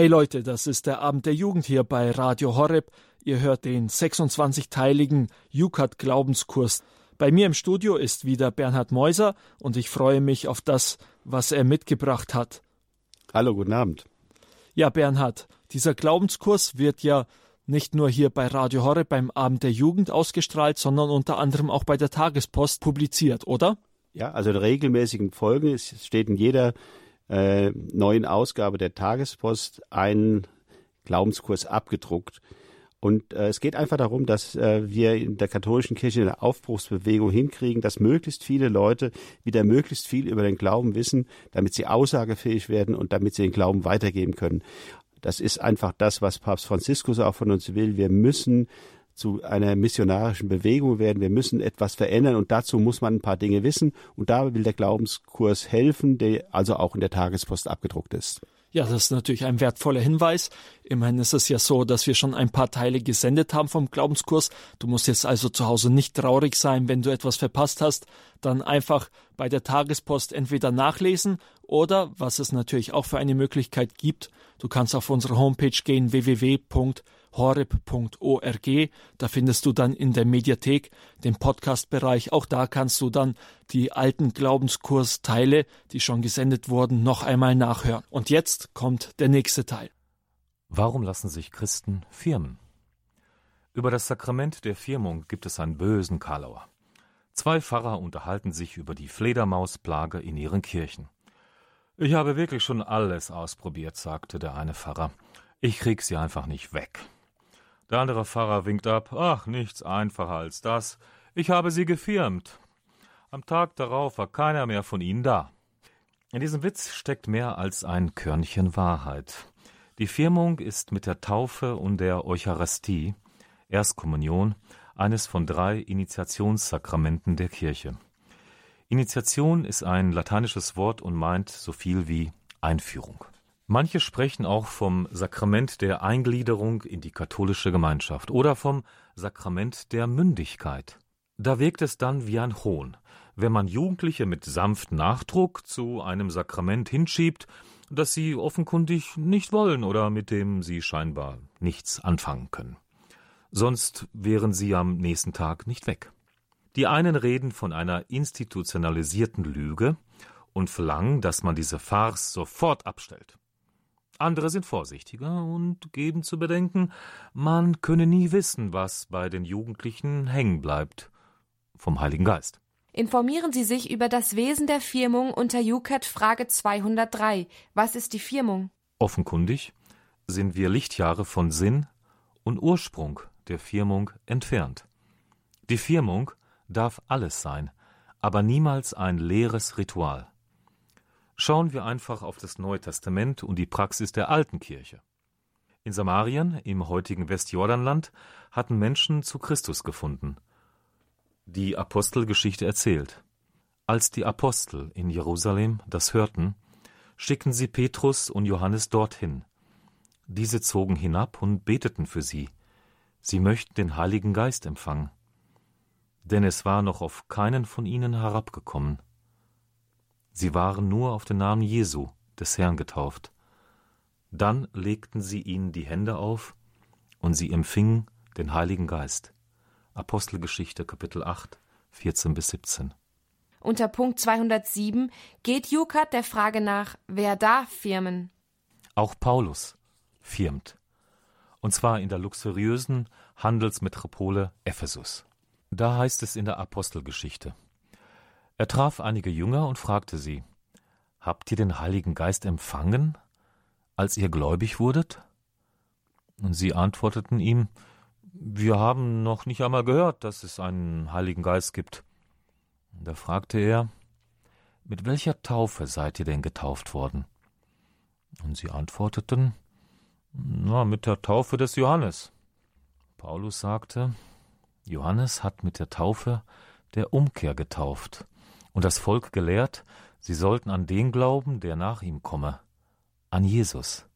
Hey Leute, das ist der Abend der Jugend hier bei Radio Horeb. Ihr hört den 26-teiligen Jukat Glaubenskurs. Bei mir im Studio ist wieder Bernhard Meuser und ich freue mich auf das, was er mitgebracht hat. Hallo, guten Abend. Ja, Bernhard, dieser Glaubenskurs wird ja nicht nur hier bei Radio Horeb beim Abend der Jugend ausgestrahlt, sondern unter anderem auch bei der Tagespost publiziert, oder? Ja, also in regelmäßigen Folgen. Es steht in jeder äh, neuen Ausgabe der Tagespost einen Glaubenskurs abgedruckt. Und äh, es geht einfach darum, dass äh, wir in der katholischen Kirche eine Aufbruchsbewegung hinkriegen, dass möglichst viele Leute wieder möglichst viel über den Glauben wissen, damit sie aussagefähig werden und damit sie den Glauben weitergeben können. Das ist einfach das, was Papst Franziskus auch von uns will. Wir müssen zu einer missionarischen Bewegung werden. Wir müssen etwas verändern und dazu muss man ein paar Dinge wissen. Und da will der Glaubenskurs helfen, der also auch in der Tagespost abgedruckt ist. Ja, das ist natürlich ein wertvoller Hinweis. Immerhin ist es ja so, dass wir schon ein paar Teile gesendet haben vom Glaubenskurs. Du musst jetzt also zu Hause nicht traurig sein, wenn du etwas verpasst hast. Dann einfach bei der Tagespost entweder nachlesen oder, was es natürlich auch für eine Möglichkeit gibt, du kannst auf unsere Homepage gehen www horeb.org. Da findest du dann in der Mediathek den Podcast-Bereich. Auch da kannst du dann die alten Glaubenskursteile, die schon gesendet wurden, noch einmal nachhören. Und jetzt kommt der nächste Teil. Warum lassen sich Christen firmen? Über das Sakrament der Firmung gibt es einen bösen Kalauer. Zwei Pfarrer unterhalten sich über die Fledermausplage in ihren Kirchen. Ich habe wirklich schon alles ausprobiert, sagte der eine Pfarrer. Ich krieg sie einfach nicht weg. Der andere Pfarrer winkt ab. Ach, nichts einfacher als das. Ich habe sie gefirmt. Am Tag darauf war keiner mehr von ihnen da. In diesem Witz steckt mehr als ein Körnchen Wahrheit. Die Firmung ist mit der Taufe und der Eucharistie, Erstkommunion, eines von drei Initiationssakramenten der Kirche. Initiation ist ein lateinisches Wort und meint so viel wie Einführung. Manche sprechen auch vom Sakrament der Eingliederung in die katholische Gemeinschaft oder vom Sakrament der Mündigkeit. Da wirkt es dann wie ein Hohn, wenn man Jugendliche mit sanftem Nachdruck zu einem Sakrament hinschiebt, das sie offenkundig nicht wollen oder mit dem sie scheinbar nichts anfangen können. Sonst wären sie am nächsten Tag nicht weg. Die einen reden von einer institutionalisierten Lüge und verlangen, dass man diese Farce sofort abstellt. Andere sind vorsichtiger und geben zu bedenken, man könne nie wissen, was bei den Jugendlichen hängen bleibt vom Heiligen Geist. Informieren Sie sich über das Wesen der Firmung unter UCAT Frage 203. Was ist die Firmung? Offenkundig sind wir Lichtjahre von Sinn und Ursprung der Firmung entfernt. Die Firmung darf alles sein, aber niemals ein leeres Ritual. Schauen wir einfach auf das Neue Testament und die Praxis der alten Kirche. In Samarien, im heutigen Westjordanland, hatten Menschen zu Christus gefunden. Die Apostelgeschichte erzählt. Als die Apostel in Jerusalem das hörten, schickten sie Petrus und Johannes dorthin. Diese zogen hinab und beteten für sie. Sie möchten den Heiligen Geist empfangen. Denn es war noch auf keinen von ihnen herabgekommen. Sie waren nur auf den Namen Jesu, des Herrn, getauft. Dann legten sie ihnen die Hände auf und sie empfingen den Heiligen Geist. Apostelgeschichte Kapitel 8, 14 bis 17. Unter Punkt 207 geht Jukat der Frage nach, wer darf firmen? Auch Paulus firmt. Und zwar in der luxuriösen Handelsmetropole Ephesus. Da heißt es in der Apostelgeschichte. Er traf einige Jünger und fragte sie, Habt ihr den Heiligen Geist empfangen, als ihr gläubig wurdet? Und sie antworteten ihm, Wir haben noch nicht einmal gehört, dass es einen Heiligen Geist gibt. Da fragte er, Mit welcher Taufe seid ihr denn getauft worden? Und sie antworteten, Na, mit der Taufe des Johannes. Paulus sagte, Johannes hat mit der Taufe der Umkehr getauft und das Volk gelehrt, sie sollten an den glauben, der nach ihm komme, an Jesus.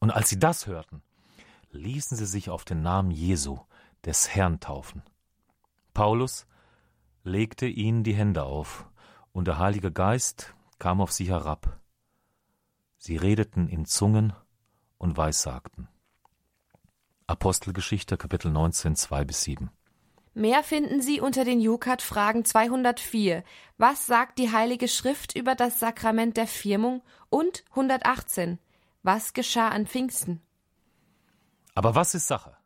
Und als sie das hörten, ließen sie sich auf den Namen Jesu, des Herrn, taufen. Paulus legte ihnen die Hände auf, und der Heilige Geist kam auf sie herab. Sie redeten in Zungen und weissagten. Apostelgeschichte Kapitel 19, 2 bis 7. Mehr finden Sie unter den Jukat-Fragen 204. Was sagt die Heilige Schrift über das Sakrament der Firmung? Und 118. Was geschah an Pfingsten? Aber was ist Sache?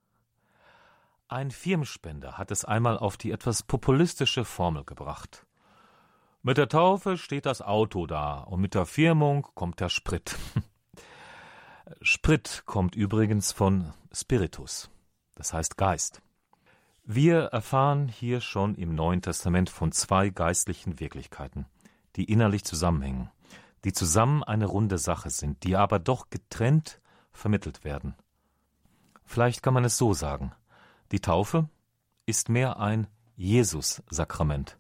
Ein Firmspender hat es einmal auf die etwas populistische Formel gebracht. Mit der Taufe steht das Auto da und mit der Firmung kommt der Sprit. Sprit kommt übrigens von Spiritus, das heißt Geist. Wir erfahren hier schon im Neuen Testament von zwei geistlichen Wirklichkeiten, die innerlich zusammenhängen, die zusammen eine runde Sache sind, die aber doch getrennt vermittelt werden. Vielleicht kann man es so sagen. Die Taufe ist mehr ein Jesus-Sakrament.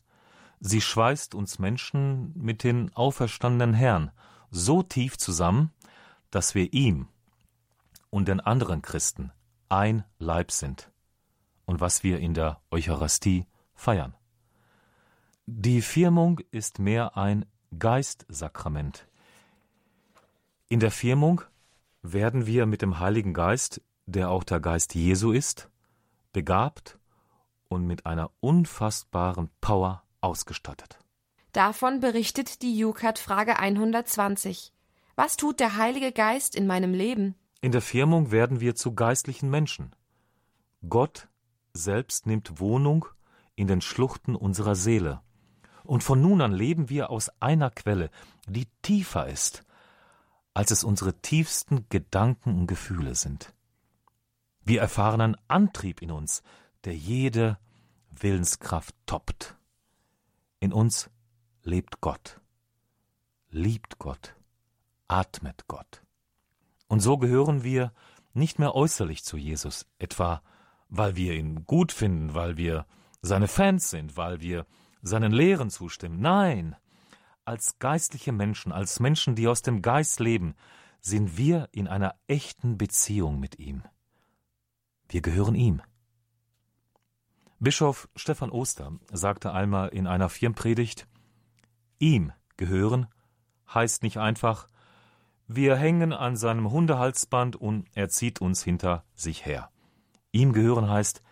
Sie schweißt uns Menschen mit den auferstandenen Herrn so tief zusammen, dass wir ihm und den anderen Christen ein Leib sind und was wir in der Eucharistie feiern. Die Firmung ist mehr ein Geistsakrament. In der Firmung werden wir mit dem Heiligen Geist, der auch der Geist Jesu ist, begabt und mit einer unfassbaren Power ausgestattet. Davon berichtet die Jukat-Frage 120. Was tut der Heilige Geist in meinem Leben? In der Firmung werden wir zu geistlichen Menschen. Gott selbst nimmt Wohnung in den Schluchten unserer Seele. Und von nun an leben wir aus einer Quelle, die tiefer ist, als es unsere tiefsten Gedanken und Gefühle sind. Wir erfahren einen Antrieb in uns, der jede Willenskraft toppt. In uns lebt Gott, liebt Gott, atmet Gott. Und so gehören wir nicht mehr äußerlich zu Jesus, etwa weil wir ihn gut finden, weil wir seine Fans sind, weil wir seinen Lehren zustimmen. Nein, als geistliche Menschen, als Menschen, die aus dem Geist leben, sind wir in einer echten Beziehung mit ihm. Wir gehören ihm. Bischof Stefan Oster sagte einmal in einer Firmpredigt, ihm gehören heißt nicht einfach, wir hängen an seinem Hundehalsband und er zieht uns hinter sich her. Ihm gehören heißt,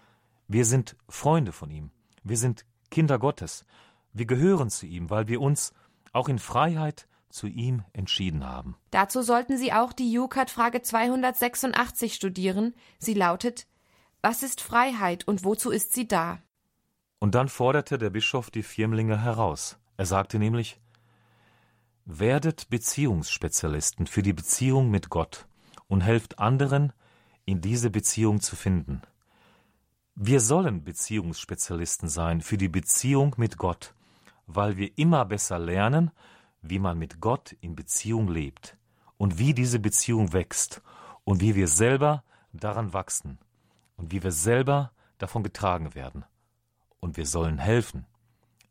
wir sind Freunde von ihm, wir sind Kinder Gottes, wir gehören zu ihm, weil wir uns auch in Freiheit zu ihm entschieden haben. Dazu sollten Sie auch die Jukat-Frage 286 studieren. Sie lautet: Was ist Freiheit und wozu ist sie da? Und dann forderte der Bischof die Firmlinge heraus. Er sagte nämlich: Werdet Beziehungsspezialisten für die Beziehung mit Gott und helft anderen, in diese Beziehung zu finden. Wir sollen Beziehungsspezialisten sein für die Beziehung mit Gott, weil wir immer besser lernen, wie man mit Gott in Beziehung lebt und wie diese Beziehung wächst und wie wir selber daran wachsen und wie wir selber davon getragen werden. Und wir sollen helfen,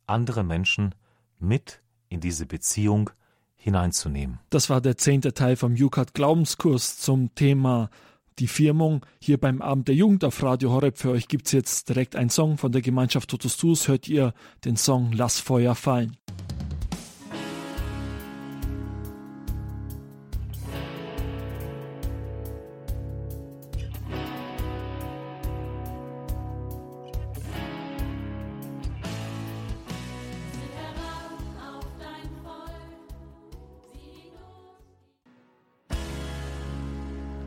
andere Menschen mit in diese Beziehung hineinzunehmen. Das war der zehnte Teil vom Jukat Glaubenskurs zum Thema die Firmung hier beim Abend der Jugend auf Radio Horeb. Für euch gibt es jetzt direkt einen Song von der Gemeinschaft Totus Tus. Hört ihr den Song Lass Feuer fallen.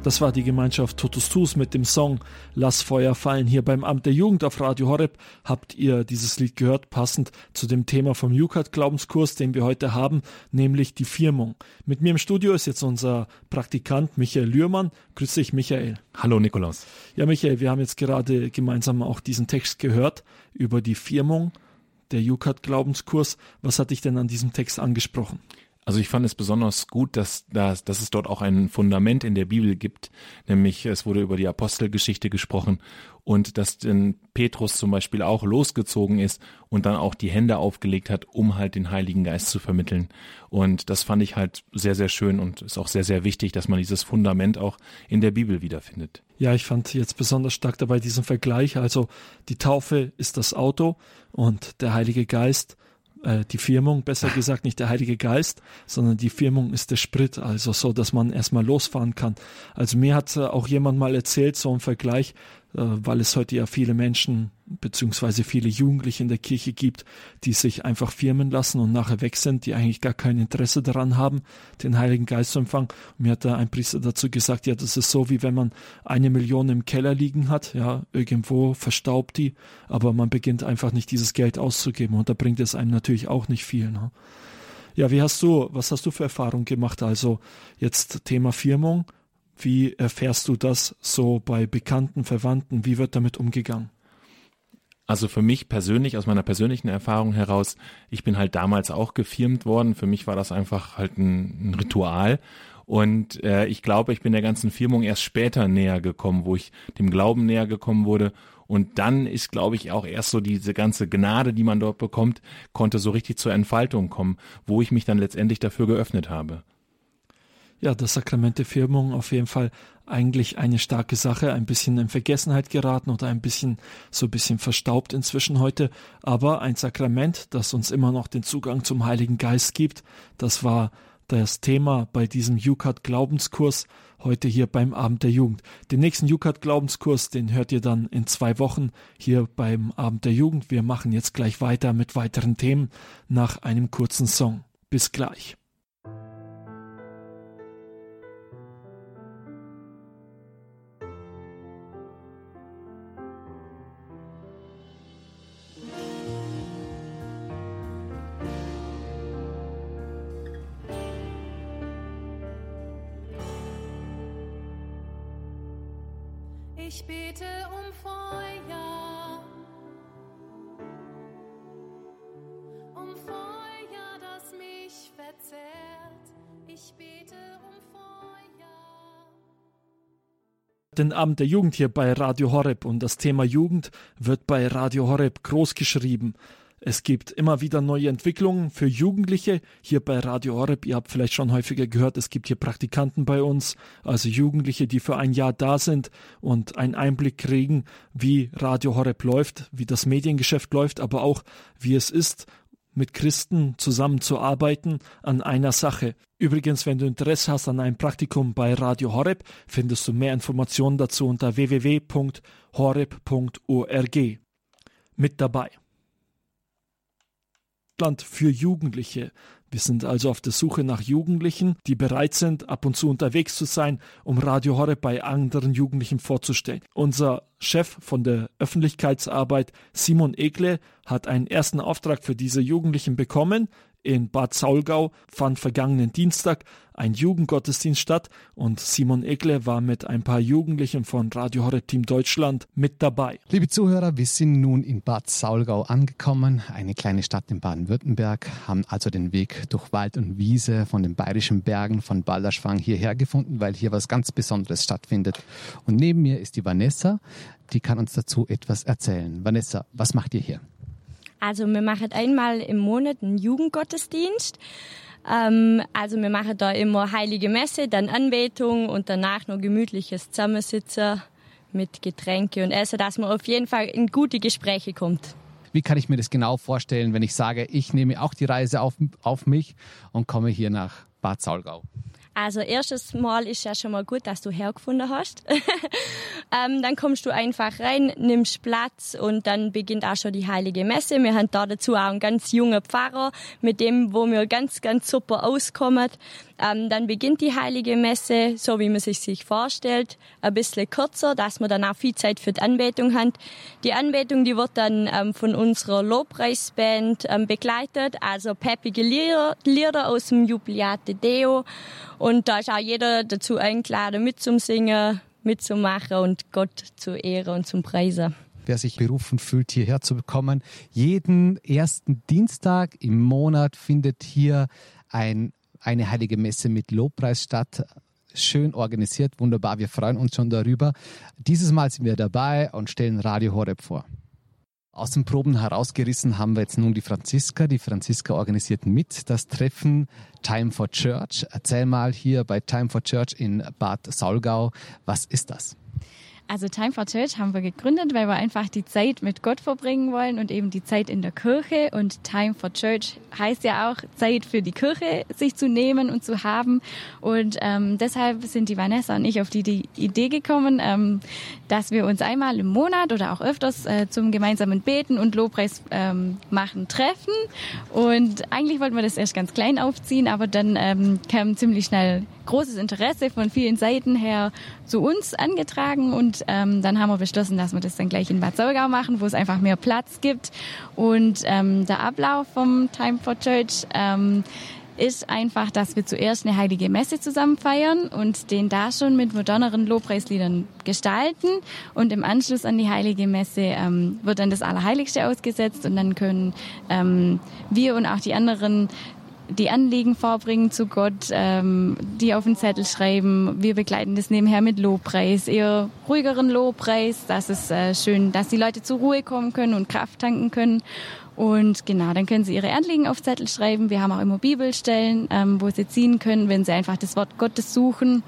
Das war die Gemeinschaft Totus Tus mit dem Song Lass Feuer fallen. Hier beim Amt der Jugend auf Radio Horeb habt ihr dieses Lied gehört, passend zu dem Thema vom Jukat Glaubenskurs, den wir heute haben, nämlich die Firmung. Mit mir im Studio ist jetzt unser Praktikant Michael Lührmann. Grüß dich, Michael. Hallo, Nikolaus. Ja, Michael, wir haben jetzt gerade gemeinsam auch diesen Text gehört über die Firmung, der Jukat Glaubenskurs. Was hat dich denn an diesem Text angesprochen? Also ich fand es besonders gut, dass, dass, dass es dort auch ein Fundament in der Bibel gibt, nämlich es wurde über die Apostelgeschichte gesprochen und dass denn Petrus zum Beispiel auch losgezogen ist und dann auch die Hände aufgelegt hat, um halt den Heiligen Geist zu vermitteln. Und das fand ich halt sehr, sehr schön und ist auch sehr, sehr wichtig, dass man dieses Fundament auch in der Bibel wiederfindet. Ja, ich fand jetzt besonders stark dabei diesen Vergleich. Also die Taufe ist das Auto und der Heilige Geist äh, die Firmung, besser gesagt nicht der Heilige Geist, sondern die Firmung ist der Sprit, also so, dass man erstmal losfahren kann. Also mir hat äh, auch jemand mal erzählt, so ein Vergleich, weil es heute ja viele Menschen beziehungsweise viele Jugendliche in der Kirche gibt, die sich einfach firmen lassen und nachher weg sind, die eigentlich gar kein Interesse daran haben, den Heiligen Geist zu empfangen. Und mir hat da ein Priester dazu gesagt, ja, das ist so, wie wenn man eine Million im Keller liegen hat, ja, irgendwo verstaubt die, aber man beginnt einfach nicht dieses Geld auszugeben und da bringt es einem natürlich auch nicht viel. Ne? Ja, wie hast du, was hast du für Erfahrungen gemacht? Also jetzt Thema Firmung, wie erfährst du das so bei Bekannten, Verwandten? Wie wird damit umgegangen? Also für mich persönlich, aus meiner persönlichen Erfahrung heraus, ich bin halt damals auch gefirmt worden. Für mich war das einfach halt ein, ein Ritual. Und äh, ich glaube, ich bin der ganzen Firmung erst später näher gekommen, wo ich dem Glauben näher gekommen wurde. Und dann ist, glaube ich, auch erst so diese ganze Gnade, die man dort bekommt, konnte so richtig zur Entfaltung kommen, wo ich mich dann letztendlich dafür geöffnet habe ja, das Sakrament der Firmung auf jeden Fall eigentlich eine starke Sache, ein bisschen in Vergessenheit geraten oder ein bisschen so ein bisschen verstaubt inzwischen heute, aber ein Sakrament, das uns immer noch den Zugang zum Heiligen Geist gibt, das war das Thema bei diesem Jukat Glaubenskurs heute hier beim Abend der Jugend. Den nächsten Jukat Glaubenskurs, den hört ihr dann in zwei Wochen hier beim Abend der Jugend. Wir machen jetzt gleich weiter mit weiteren Themen nach einem kurzen Song. Bis gleich. Bete um Feuer, um Feuer, das mich verzehrt. Ich bete um Feuer. Den Abend der Jugend hier bei Radio Horeb und das Thema Jugend wird bei Radio Horeb groß geschrieben. Es gibt immer wieder neue Entwicklungen für Jugendliche hier bei Radio Horeb. Ihr habt vielleicht schon häufiger gehört, es gibt hier Praktikanten bei uns, also Jugendliche, die für ein Jahr da sind und einen Einblick kriegen, wie Radio Horeb läuft, wie das Mediengeschäft läuft, aber auch wie es ist, mit Christen zusammenzuarbeiten an einer Sache. Übrigens, wenn du Interesse hast an einem Praktikum bei Radio Horeb, findest du mehr Informationen dazu unter www.horeb.org. Mit dabei. Land für Jugendliche. Wir sind also auf der Suche nach Jugendlichen, die bereit sind, ab und zu unterwegs zu sein, um Radio Horeb bei anderen Jugendlichen vorzustellen. Unser Chef von der Öffentlichkeitsarbeit, Simon Egle, hat einen ersten Auftrag für diese Jugendlichen bekommen in Bad Saulgau fand vergangenen Dienstag ein Jugendgottesdienst statt und Simon Egle war mit ein paar Jugendlichen von Radio Horror Team Deutschland mit dabei. Liebe Zuhörer, wir sind nun in Bad Saulgau angekommen, eine kleine Stadt in Baden-Württemberg, haben also den Weg durch Wald und Wiese von den bayerischen Bergen von Balderschwang hierher gefunden, weil hier was ganz Besonderes stattfindet. Und neben mir ist die Vanessa, die kann uns dazu etwas erzählen. Vanessa, was macht ihr hier? Also wir machen einmal im Monat einen Jugendgottesdienst. Ähm, also wir machen da immer heilige Messe, dann Anbetung und danach noch gemütliches Zusammensitzen mit Getränke und Essen, dass man auf jeden Fall in gute Gespräche kommt. Wie kann ich mir das genau vorstellen, wenn ich sage, ich nehme auch die Reise auf, auf mich und komme hier nach Bad Saulgau? Also erstes Mal ist ja schon mal gut, dass du hergefunden hast. ähm, dann kommst du einfach rein, nimmst Platz und dann beginnt auch schon die heilige Messe. Wir haben da dazu auch einen ganz jungen Pfarrer, mit dem, wo wir ganz, ganz super auskommen. Ähm, dann beginnt die heilige Messe, so wie man sich sich vorstellt, ein bisschen kürzer, dass wir dann auch viel Zeit für die Anbetung haben. Die Anbetung, die wird dann ähm, von unserer Lobpreisband ähm, begleitet, also peppige Lieder, Lieder aus dem Jubiliate Deo und da ist auch jeder dazu eingeladen, mitzusingen, mitzumachen und Gott zu ehren und zum Preisen wer sich berufen fühlt, hierher zu bekommen. Jeden ersten Dienstag im Monat findet hier ein, eine heilige Messe mit Lobpreis statt. Schön organisiert, wunderbar. Wir freuen uns schon darüber. Dieses Mal sind wir dabei und stellen Radio Horeb vor. Aus den Proben herausgerissen haben wir jetzt nun die Franziska. Die Franziska organisiert mit das Treffen Time for Church. Erzähl mal hier bei Time for Church in Bad Saulgau, was ist das? Also Time for Church haben wir gegründet, weil wir einfach die Zeit mit Gott verbringen wollen und eben die Zeit in der Kirche. Und Time for Church heißt ja auch Zeit für die Kirche sich zu nehmen und zu haben. Und ähm, deshalb sind die Vanessa und ich auf die, die Idee gekommen, ähm, dass wir uns einmal im Monat oder auch öfters äh, zum gemeinsamen Beten und Lobpreis ähm, machen treffen. Und eigentlich wollten wir das erst ganz klein aufziehen, aber dann ähm, kam ziemlich schnell großes Interesse von vielen Seiten her zu uns angetragen und ähm, dann haben wir beschlossen, dass wir das dann gleich in Bad Solgau machen, wo es einfach mehr Platz gibt. Und ähm, der Ablauf vom Time for Church ähm, ist einfach, dass wir zuerst eine heilige Messe zusammen feiern und den da schon mit moderneren Lobpreisliedern gestalten. Und im Anschluss an die heilige Messe ähm, wird dann das Allerheiligste ausgesetzt und dann können ähm, wir und auch die anderen die Anliegen vorbringen zu Gott, ähm, die auf den Zettel schreiben. Wir begleiten das nebenher mit Lobpreis, eher ruhigeren Lobpreis. Das ist äh, schön, dass die Leute zur Ruhe kommen können und Kraft tanken können. Und genau, dann können sie ihre Anliegen auf Zettel schreiben. Wir haben auch immer Bibelstellen, ähm, wo sie ziehen können, wenn sie einfach das Wort Gottes suchen.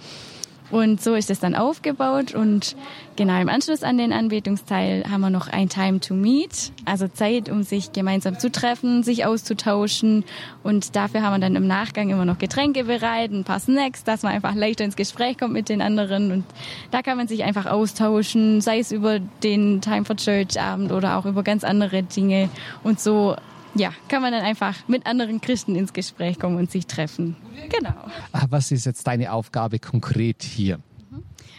Und so ist es dann aufgebaut. Und genau im Anschluss an den Anbetungsteil haben wir noch ein Time to Meet, also Zeit, um sich gemeinsam zu treffen, sich auszutauschen. Und dafür haben wir dann im Nachgang immer noch Getränke bereit, ein paar Snacks, dass man einfach leichter ins Gespräch kommt mit den anderen. Und da kann man sich einfach austauschen, sei es über den Time for Church Abend oder auch über ganz andere Dinge. Und so ja, kann man dann einfach mit anderen Christen ins Gespräch kommen und sich treffen. Genau. Ah, was ist jetzt deine Aufgabe konkret hier?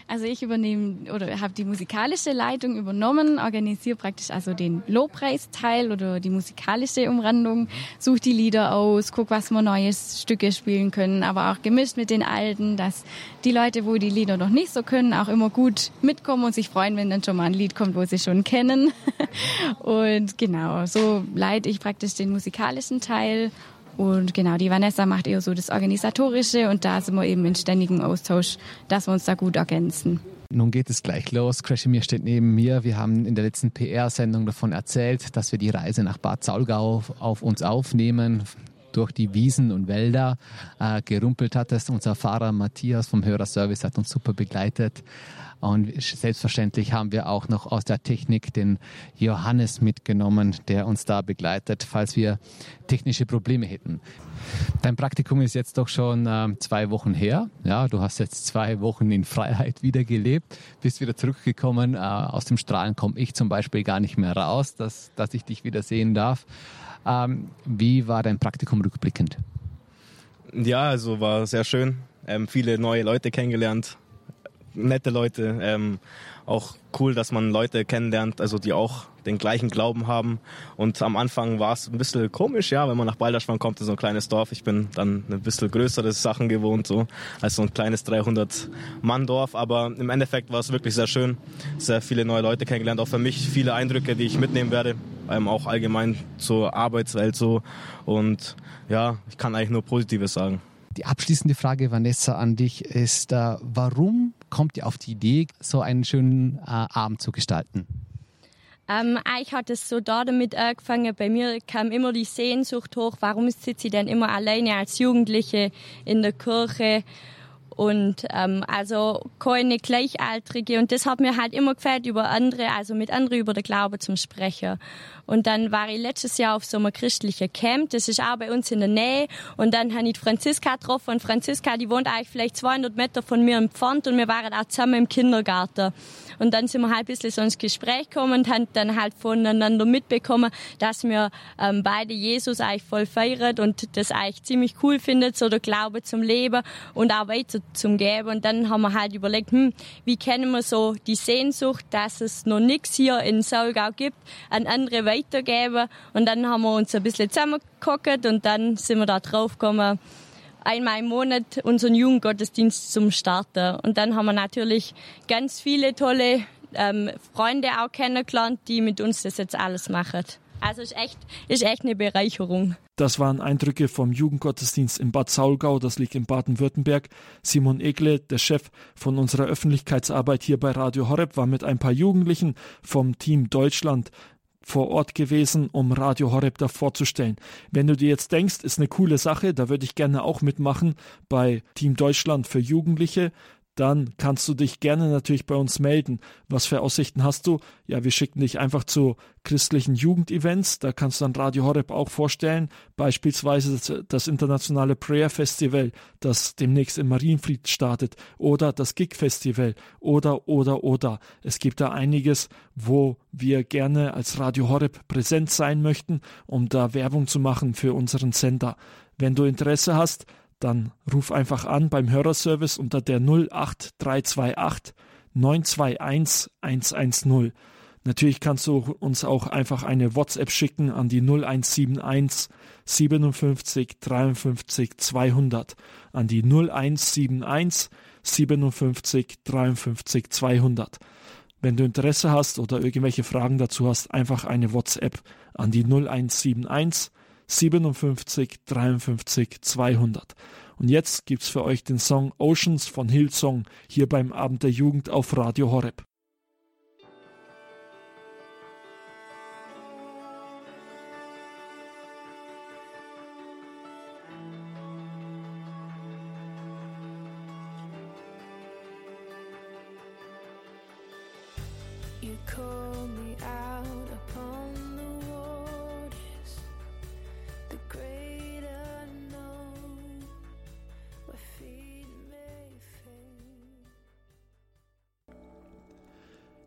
Also ich übernehme oder habe die musikalische Leitung übernommen, organisiere praktisch also den Lobpreisteil oder die musikalische Umrandung, suche die Lieder aus, gucke, was wir neues Stücke spielen können, aber auch gemischt mit den alten, dass die Leute, wo die Lieder noch nicht so können, auch immer gut mitkommen und sich freuen, wenn dann schon mal ein Lied kommt, wo sie schon kennen. Und genau, so leite ich praktisch den musikalischen Teil und genau, die Vanessa macht eher so das Organisatorische und da sind wir eben in ständigem Austausch, dass wir uns da gut ergänzen. Nun geht es gleich los. Crashimir steht neben mir. Wir haben in der letzten PR-Sendung davon erzählt, dass wir die Reise nach Bad Saulgau auf, auf uns aufnehmen durch die Wiesen und Wälder äh, gerumpelt hat es. Unser Fahrer Matthias vom Hörerservice hat uns super begleitet. Und selbstverständlich haben wir auch noch aus der Technik den Johannes mitgenommen, der uns da begleitet, falls wir technische Probleme hätten. Dein Praktikum ist jetzt doch schon ähm, zwei Wochen her. Ja, du hast jetzt zwei Wochen in Freiheit wieder gelebt, bist wieder zurückgekommen. Äh, aus dem Strahlen komme ich zum Beispiel gar nicht mehr raus, dass, dass ich dich wieder sehen darf. Ähm, wie war dein Praktikum rückblickend? Ja, also war sehr schön. Ähm, viele neue Leute kennengelernt, nette Leute. Ähm, auch cool, dass man Leute kennenlernt, also die auch den gleichen Glauben haben. Und am Anfang war es ein bisschen komisch, ja, wenn man nach Balderschwang kommt, in so ein kleines Dorf. Ich bin dann ein bisschen größere Sachen gewohnt, so als so ein kleines 300-Mann-Dorf. Aber im Endeffekt war es wirklich sehr schön. Sehr viele neue Leute kennengelernt. Auch für mich viele Eindrücke, die ich mitnehmen werde. Ähm, auch allgemein zur Arbeitswelt so. Und ja, ich kann eigentlich nur Positives sagen. Die abschließende Frage, Vanessa, an dich ist, äh, warum kommt ihr auf die Idee, so einen schönen äh, Abend zu gestalten? Ähm, ich hatte es so da damit angefangen. Bei mir kam immer die Sehnsucht hoch, warum sitze ich denn immer alleine als Jugendliche in der Kirche? Und ähm, also keine Gleichaltrige und das hat mir halt immer gefällt über andere, also mit anderen über den Glaube zum Sprechen. Und dann war ich letztes Jahr auf so einem christlichen Camp, das ist auch bei uns in der Nähe. Und dann habe ich Franziska getroffen. Und Franziska, die wohnt eigentlich vielleicht 200 Meter von mir entfernt und wir waren auch zusammen im Kindergarten. Und dann sind wir halt ein bisschen so ins Gespräch gekommen und haben dann halt voneinander mitbekommen, dass wir ähm, beide Jesus eigentlich voll feiern und das eigentlich ziemlich cool findet, so der Glaube zum Leben und auch weiter zum Geben. Und dann haben wir halt überlegt, hm, wie kennen wir so die Sehnsucht, dass es noch nichts hier in Saulgau gibt, an andere weitergeben. Und dann haben wir uns ein bisschen zusammengeguckt und dann sind wir da drauf gekommen, einmal im Monat unseren Jugendgottesdienst zum Starten. Und dann haben wir natürlich ganz viele tolle ähm, Freunde auch kennengelernt, die mit uns das jetzt alles machen. Also ist echt, ist echt eine Bereicherung. Das waren Eindrücke vom Jugendgottesdienst in Bad Saulgau, das liegt in Baden-Württemberg. Simon Egle, der Chef von unserer Öffentlichkeitsarbeit hier bei Radio Horeb, war mit ein paar Jugendlichen vom Team Deutschland vor Ort gewesen, um Radio Horeb da vorzustellen. Wenn du dir jetzt denkst, ist eine coole Sache, da würde ich gerne auch mitmachen bei Team Deutschland für Jugendliche, dann kannst du dich gerne natürlich bei uns melden. Was für Aussichten hast du? Ja, wir schicken dich einfach zu christlichen Jugendevents. Da kannst du dann Radio Horeb auch vorstellen. Beispielsweise das, das internationale Prayer Festival, das demnächst im Marienfried startet. Oder das Gig Festival. Oder, oder, oder. Es gibt da einiges, wo wir gerne als Radio Horeb präsent sein möchten, um da Werbung zu machen für unseren Sender. Wenn du Interesse hast, dann ruf einfach an beim Hörerservice unter der 08328 921 110. Natürlich kannst du uns auch einfach eine WhatsApp schicken an die 0171 57 53 200. An die 0171 57 53 200. Wenn du Interesse hast oder irgendwelche Fragen dazu hast, einfach eine WhatsApp an die 0171 57 53 200. Und jetzt gibt's für euch den Song Oceans von Hillsong hier beim Abend der Jugend auf Radio Horeb.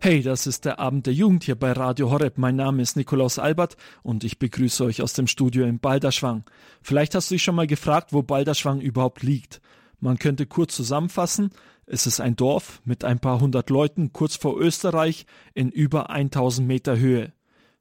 Hey, das ist der Abend der Jugend hier bei Radio Horeb. Mein Name ist Nikolaus Albert und ich begrüße euch aus dem Studio in Balderschwang. Vielleicht hast du dich schon mal gefragt, wo Balderschwang überhaupt liegt. Man könnte kurz zusammenfassen, es ist ein Dorf mit ein paar hundert Leuten kurz vor Österreich in über 1000 Meter Höhe.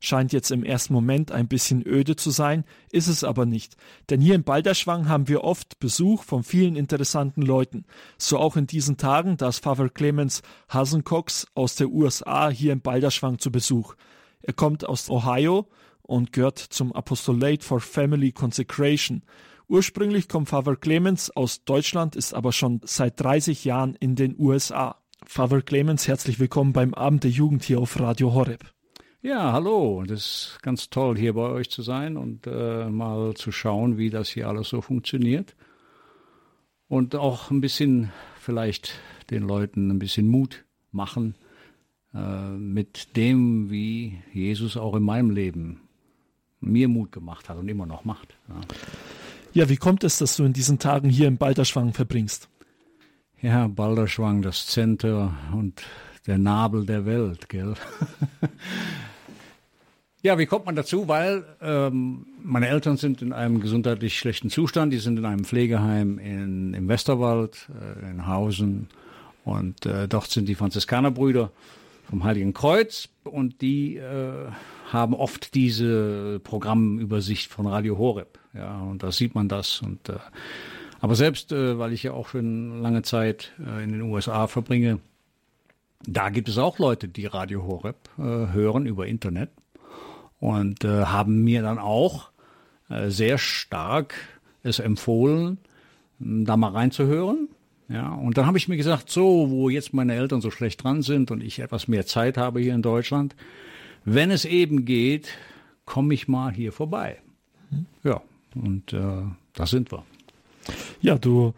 Scheint jetzt im ersten Moment ein bisschen öde zu sein, ist es aber nicht. Denn hier in Balderschwang haben wir oft Besuch von vielen interessanten Leuten. So auch in diesen Tagen, da ist Father Clemens Hasencox aus der USA hier in Balderschwang zu Besuch. Er kommt aus Ohio und gehört zum Apostolate for Family Consecration. Ursprünglich kommt Father Clemens aus Deutschland, ist aber schon seit 30 Jahren in den USA. Father Clemens, herzlich willkommen beim Abend der Jugend hier auf Radio Horeb. Ja, hallo. Das ist ganz toll, hier bei euch zu sein und äh, mal zu schauen, wie das hier alles so funktioniert. Und auch ein bisschen vielleicht den Leuten ein bisschen Mut machen äh, mit dem, wie Jesus auch in meinem Leben mir Mut gemacht hat und immer noch macht. Ja. Ja, wie kommt es, dass du in diesen Tagen hier in Balderschwang verbringst? Ja, Balderschwang, das Zentrum und der Nabel der Welt, gell? ja, wie kommt man dazu? Weil ähm, meine Eltern sind in einem gesundheitlich schlechten Zustand. Die sind in einem Pflegeheim in, im Westerwald, äh, in Hausen. Und äh, dort sind die Franziskanerbrüder vom Heiligen Kreuz. Und die äh, haben oft diese Programmübersicht von Radio Horeb. Ja, und da sieht man das. Und äh, aber selbst, äh, weil ich ja auch schon lange Zeit äh, in den USA verbringe, da gibt es auch Leute, die Radio Horeb äh, hören über Internet und äh, haben mir dann auch äh, sehr stark es empfohlen, da mal reinzuhören. Ja, und dann habe ich mir gesagt, so, wo jetzt meine Eltern so schlecht dran sind und ich etwas mehr Zeit habe hier in Deutschland, wenn es eben geht, komme ich mal hier vorbei. Ja, und äh, da sind wir. Ja, du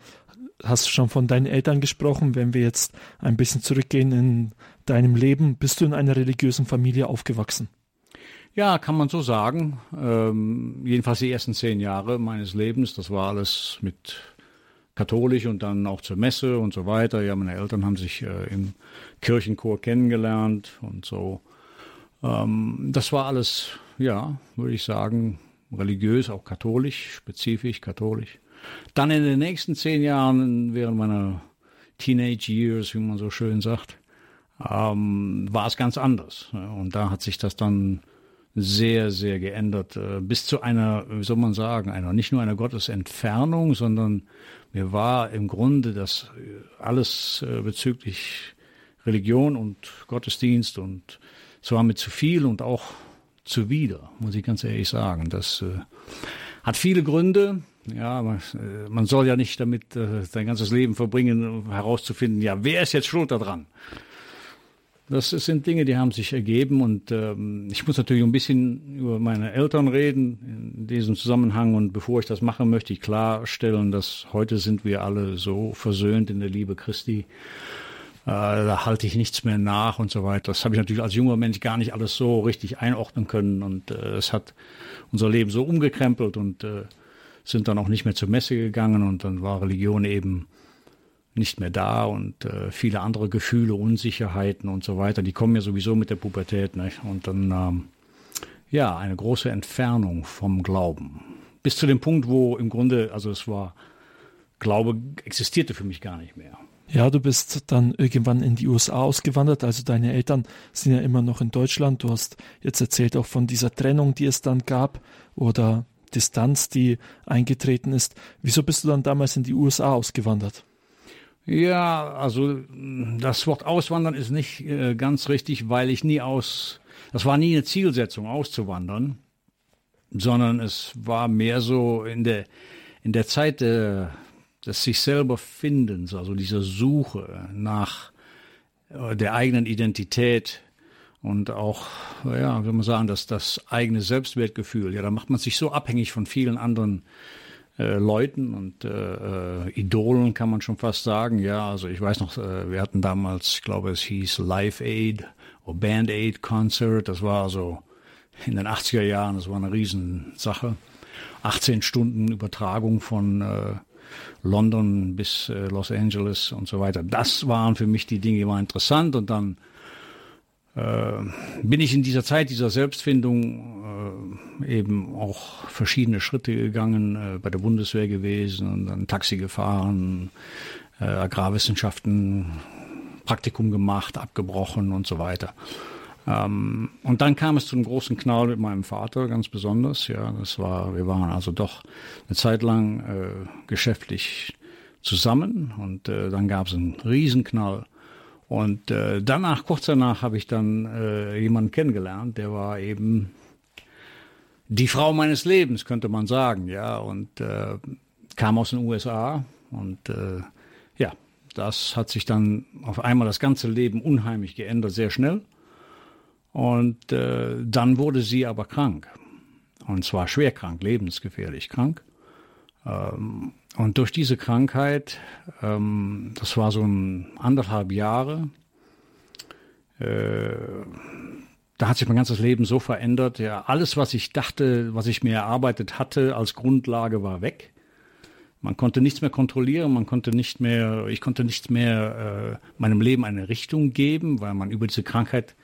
hast schon von deinen Eltern gesprochen. Wenn wir jetzt ein bisschen zurückgehen in deinem Leben, bist du in einer religiösen Familie aufgewachsen? Ja, kann man so sagen. Ähm, jedenfalls die ersten zehn Jahre meines Lebens, das war alles mit katholisch und dann auch zur Messe und so weiter. Ja, meine Eltern haben sich äh, im Kirchenchor kennengelernt und so. Ähm, das war alles, ja, würde ich sagen, religiös, auch katholisch, spezifisch katholisch. Dann in den nächsten zehn Jahren, während meiner Teenage Years, wie man so schön sagt, ähm, war es ganz anders. Und da hat sich das dann sehr, sehr geändert, äh, bis zu einer, wie soll man sagen, einer nicht nur einer Gottesentfernung, sondern mir war im Grunde das äh, alles äh, bezüglich Religion und Gottesdienst und zwar mit zu viel und auch zuwider, muss ich ganz ehrlich sagen. Das hat viele Gründe. Ja, man, soll ja nicht damit sein ganzes Leben verbringen, um herauszufinden, ja, wer ist jetzt schuld daran? Das sind Dinge, die haben sich ergeben und ähm, ich muss natürlich ein bisschen über meine Eltern reden in diesem Zusammenhang und bevor ich das mache, möchte ich klarstellen, dass heute sind wir alle so versöhnt in der Liebe Christi. Äh, da halte ich nichts mehr nach und so weiter. Das habe ich natürlich als junger Mensch gar nicht alles so richtig einordnen können und äh, es hat unser Leben so umgekrempelt und äh, sind dann auch nicht mehr zur Messe gegangen und dann war Religion eben nicht mehr da und äh, viele andere Gefühle, Unsicherheiten und so weiter, die kommen ja sowieso mit der Pubertät. Nicht? Und dann, ähm, ja, eine große Entfernung vom Glauben. Bis zu dem Punkt, wo im Grunde, also es war, Glaube existierte für mich gar nicht mehr. Ja, du bist dann irgendwann in die USA ausgewandert, also deine Eltern sind ja immer noch in Deutschland. Du hast jetzt erzählt auch von dieser Trennung, die es dann gab oder Distanz, die eingetreten ist. Wieso bist du dann damals in die USA ausgewandert? Ja, also das Wort Auswandern ist nicht äh, ganz richtig, weil ich nie aus, das war nie eine Zielsetzung, auszuwandern, sondern es war mehr so in der, in der Zeit äh, des sich selber Findens, also dieser Suche nach äh, der eigenen Identität und auch, ja, wie man sagen, dass das eigene Selbstwertgefühl, ja, da macht man sich so abhängig von vielen anderen äh, Leuten und äh, äh, Idolen kann man schon fast sagen. Ja, also ich weiß noch, äh, wir hatten damals, ich glaube, es hieß Live Aid oder Band Aid Concert. Das war also in den 80er Jahren, das war eine Riesensache. 18 Stunden Übertragung von äh, London bis äh, Los Angeles und so weiter. Das waren für mich die Dinge, die waren interessant und dann äh, bin ich in dieser Zeit dieser Selbstfindung äh, eben auch verschiedene Schritte gegangen, äh, bei der Bundeswehr gewesen und dann Taxi gefahren, äh, Agrarwissenschaften, Praktikum gemacht, abgebrochen und so weiter. Ähm, und dann kam es zu einem großen Knall mit meinem Vater, ganz besonders. Ja, das war, wir waren also doch eine Zeit lang äh, geschäftlich zusammen und äh, dann gab es einen Riesenknall. Und äh, danach, kurz danach, habe ich dann äh, jemanden kennengelernt, der war eben die Frau meines Lebens, könnte man sagen, ja, und äh, kam aus den USA und äh, ja, das hat sich dann auf einmal das ganze Leben unheimlich geändert, sehr schnell. Und äh, dann wurde sie aber krank. Und zwar schwer krank, lebensgefährlich krank. Ähm, und durch diese Krankheit, ähm, das war so ein anderthalb Jahre, äh, da hat sich mein ganzes Leben so verändert. Ja, alles, was ich dachte, was ich mir erarbeitet hatte als Grundlage, war weg. Man konnte nichts mehr kontrollieren, man konnte nicht mehr, ich konnte nicht mehr äh, meinem Leben eine Richtung geben, weil man über diese Krankheit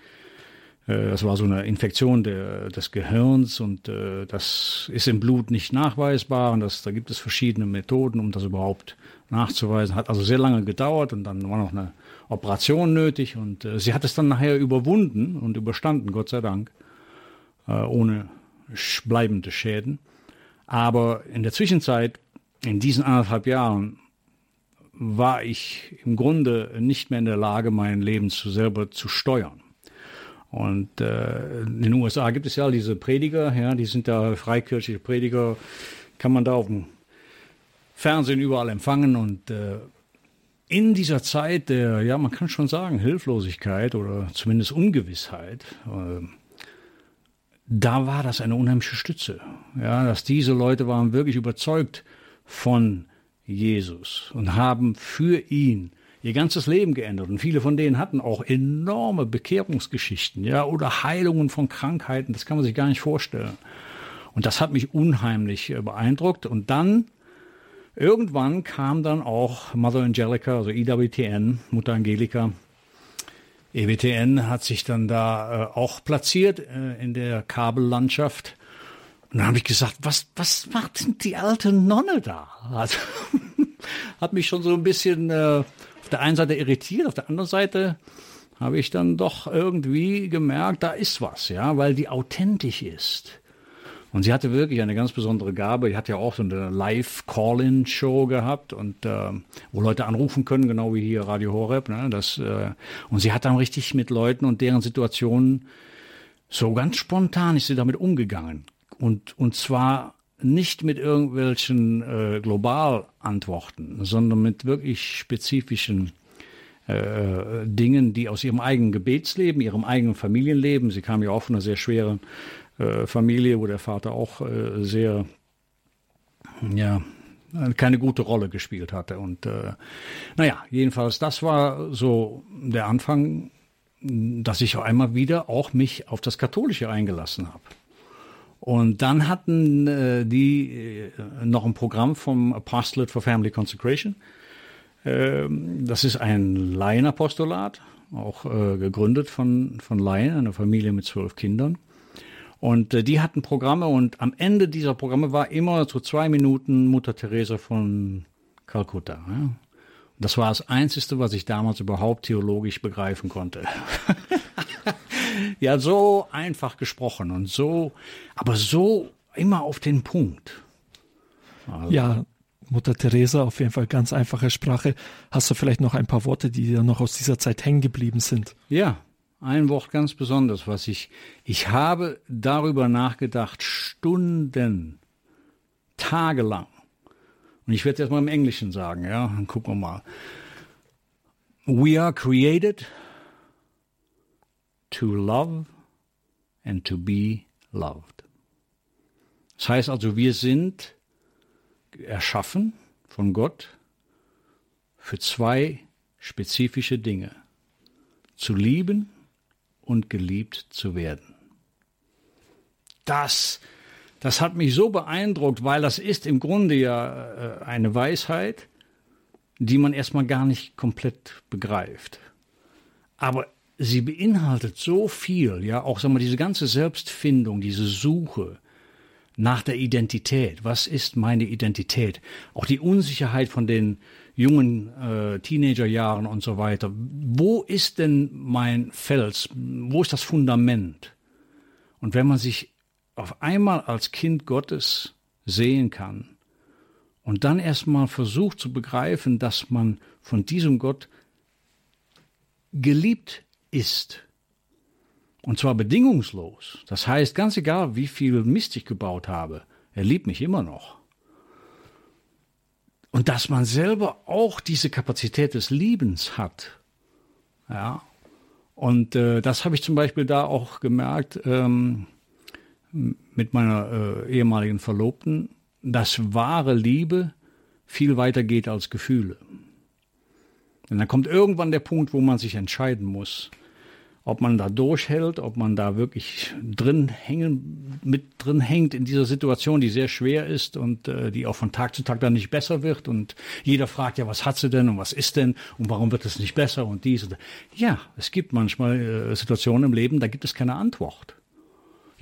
das war so eine Infektion der, des Gehirns und äh, das ist im Blut nicht nachweisbar und das, da gibt es verschiedene Methoden, um das überhaupt nachzuweisen. Hat also sehr lange gedauert und dann war noch eine Operation nötig und äh, sie hat es dann nachher überwunden und überstanden, Gott sei Dank, äh, ohne bleibende Schäden. Aber in der Zwischenzeit, in diesen anderthalb Jahren, war ich im Grunde nicht mehr in der Lage, mein Leben zu selber zu steuern. Und äh, in den USA gibt es ja diese Prediger, ja, die sind da freikirchliche Prediger, kann man da auf dem Fernsehen überall empfangen. Und äh, in dieser Zeit der, ja, man kann schon sagen, Hilflosigkeit oder zumindest Ungewissheit, äh, da war das eine unheimliche Stütze. Ja, dass diese Leute waren wirklich überzeugt von Jesus und haben für ihn ihr ganzes Leben geändert. Und viele von denen hatten auch enorme Bekehrungsgeschichten, ja, oder Heilungen von Krankheiten. Das kann man sich gar nicht vorstellen. Und das hat mich unheimlich äh, beeindruckt. Und dann, irgendwann kam dann auch Mother Angelica, also IWTN, Mutter Angelika. EWTN hat sich dann da äh, auch platziert äh, in der Kabellandschaft. Und dann habe ich gesagt, was, was macht denn die alte Nonne da? Also, hat mich schon so ein bisschen äh, der einen Seite irritiert, auf der anderen Seite habe ich dann doch irgendwie gemerkt, da ist was, ja, weil die authentisch ist. Und sie hatte wirklich eine ganz besondere Gabe. Die hat ja auch so eine Live-Call-In-Show gehabt und äh, wo Leute anrufen können, genau wie hier Radio Horeb. Ne, das, äh, und sie hat dann richtig mit Leuten und deren Situationen so ganz spontan ist sie damit umgegangen. Und, und zwar nicht mit irgendwelchen äh, Globalantworten, sondern mit wirklich spezifischen äh, Dingen, die aus ihrem eigenen Gebetsleben, ihrem eigenen Familienleben, sie kam ja auch von einer sehr schweren äh, Familie, wo der Vater auch äh, sehr, ja, keine gute Rolle gespielt hatte. Und naja, jedenfalls, das war so der Anfang, dass ich auf einmal wieder auch mich auf das Katholische eingelassen habe. Und dann hatten äh, die äh, noch ein Programm vom Apostolate for Family Consecration. Ähm, das ist ein Laienapostolat, auch äh, gegründet von, von Laien, einer Familie mit zwölf Kindern. Und äh, die hatten Programme und am Ende dieser Programme war immer so zwei Minuten Mutter Teresa von Kalkutta. Ja. Das war das Einzige, was ich damals überhaupt theologisch begreifen konnte. ja, so einfach gesprochen und so, aber so immer auf den Punkt. Also, Ja, Mutter Teresa, auf jeden Fall ganz einfache Sprache. Hast du vielleicht noch ein paar Worte, die dir noch aus dieser Zeit hängen geblieben sind? Ja, ein Wort ganz besonders, was ich, ich habe darüber nachgedacht, Stunden, tagelang. Und ich werde es jetzt mal im Englischen sagen, ja, dann gucken wir mal. We are created to love and to be loved. Das heißt also, wir sind erschaffen von Gott für zwei spezifische Dinge. Zu lieben und geliebt zu werden. Das, das hat mich so beeindruckt, weil das ist im Grunde ja äh, eine Weisheit, die man erstmal gar nicht komplett begreift. Aber sie beinhaltet so viel, ja, auch sagen wir, diese ganze Selbstfindung, diese Suche nach der Identität. Was ist meine Identität? Auch die Unsicherheit von den jungen äh, Teenagerjahren und so weiter. Wo ist denn mein Fels? Wo ist das Fundament? Und wenn man sich auf einmal als Kind Gottes sehen kann und dann erstmal versucht zu begreifen, dass man von diesem Gott geliebt ist. Und zwar bedingungslos. Das heißt, ganz egal, wie viel Mist ich gebaut habe, er liebt mich immer noch. Und dass man selber auch diese Kapazität des Liebens hat. Ja. Und äh, das habe ich zum Beispiel da auch gemerkt ähm, mit meiner äh, ehemaligen Verlobten, dass wahre Liebe viel weiter geht als Gefühle. Denn dann kommt irgendwann der Punkt, wo man sich entscheiden muss, ob man da durchhält, ob man da wirklich drin hängen, mit drin hängt in dieser Situation, die sehr schwer ist und äh, die auch von Tag zu Tag dann nicht besser wird. Und jeder fragt ja, was hat sie denn und was ist denn und warum wird es nicht besser und dies. Und ja, es gibt manchmal äh, Situationen im Leben, da gibt es keine Antwort.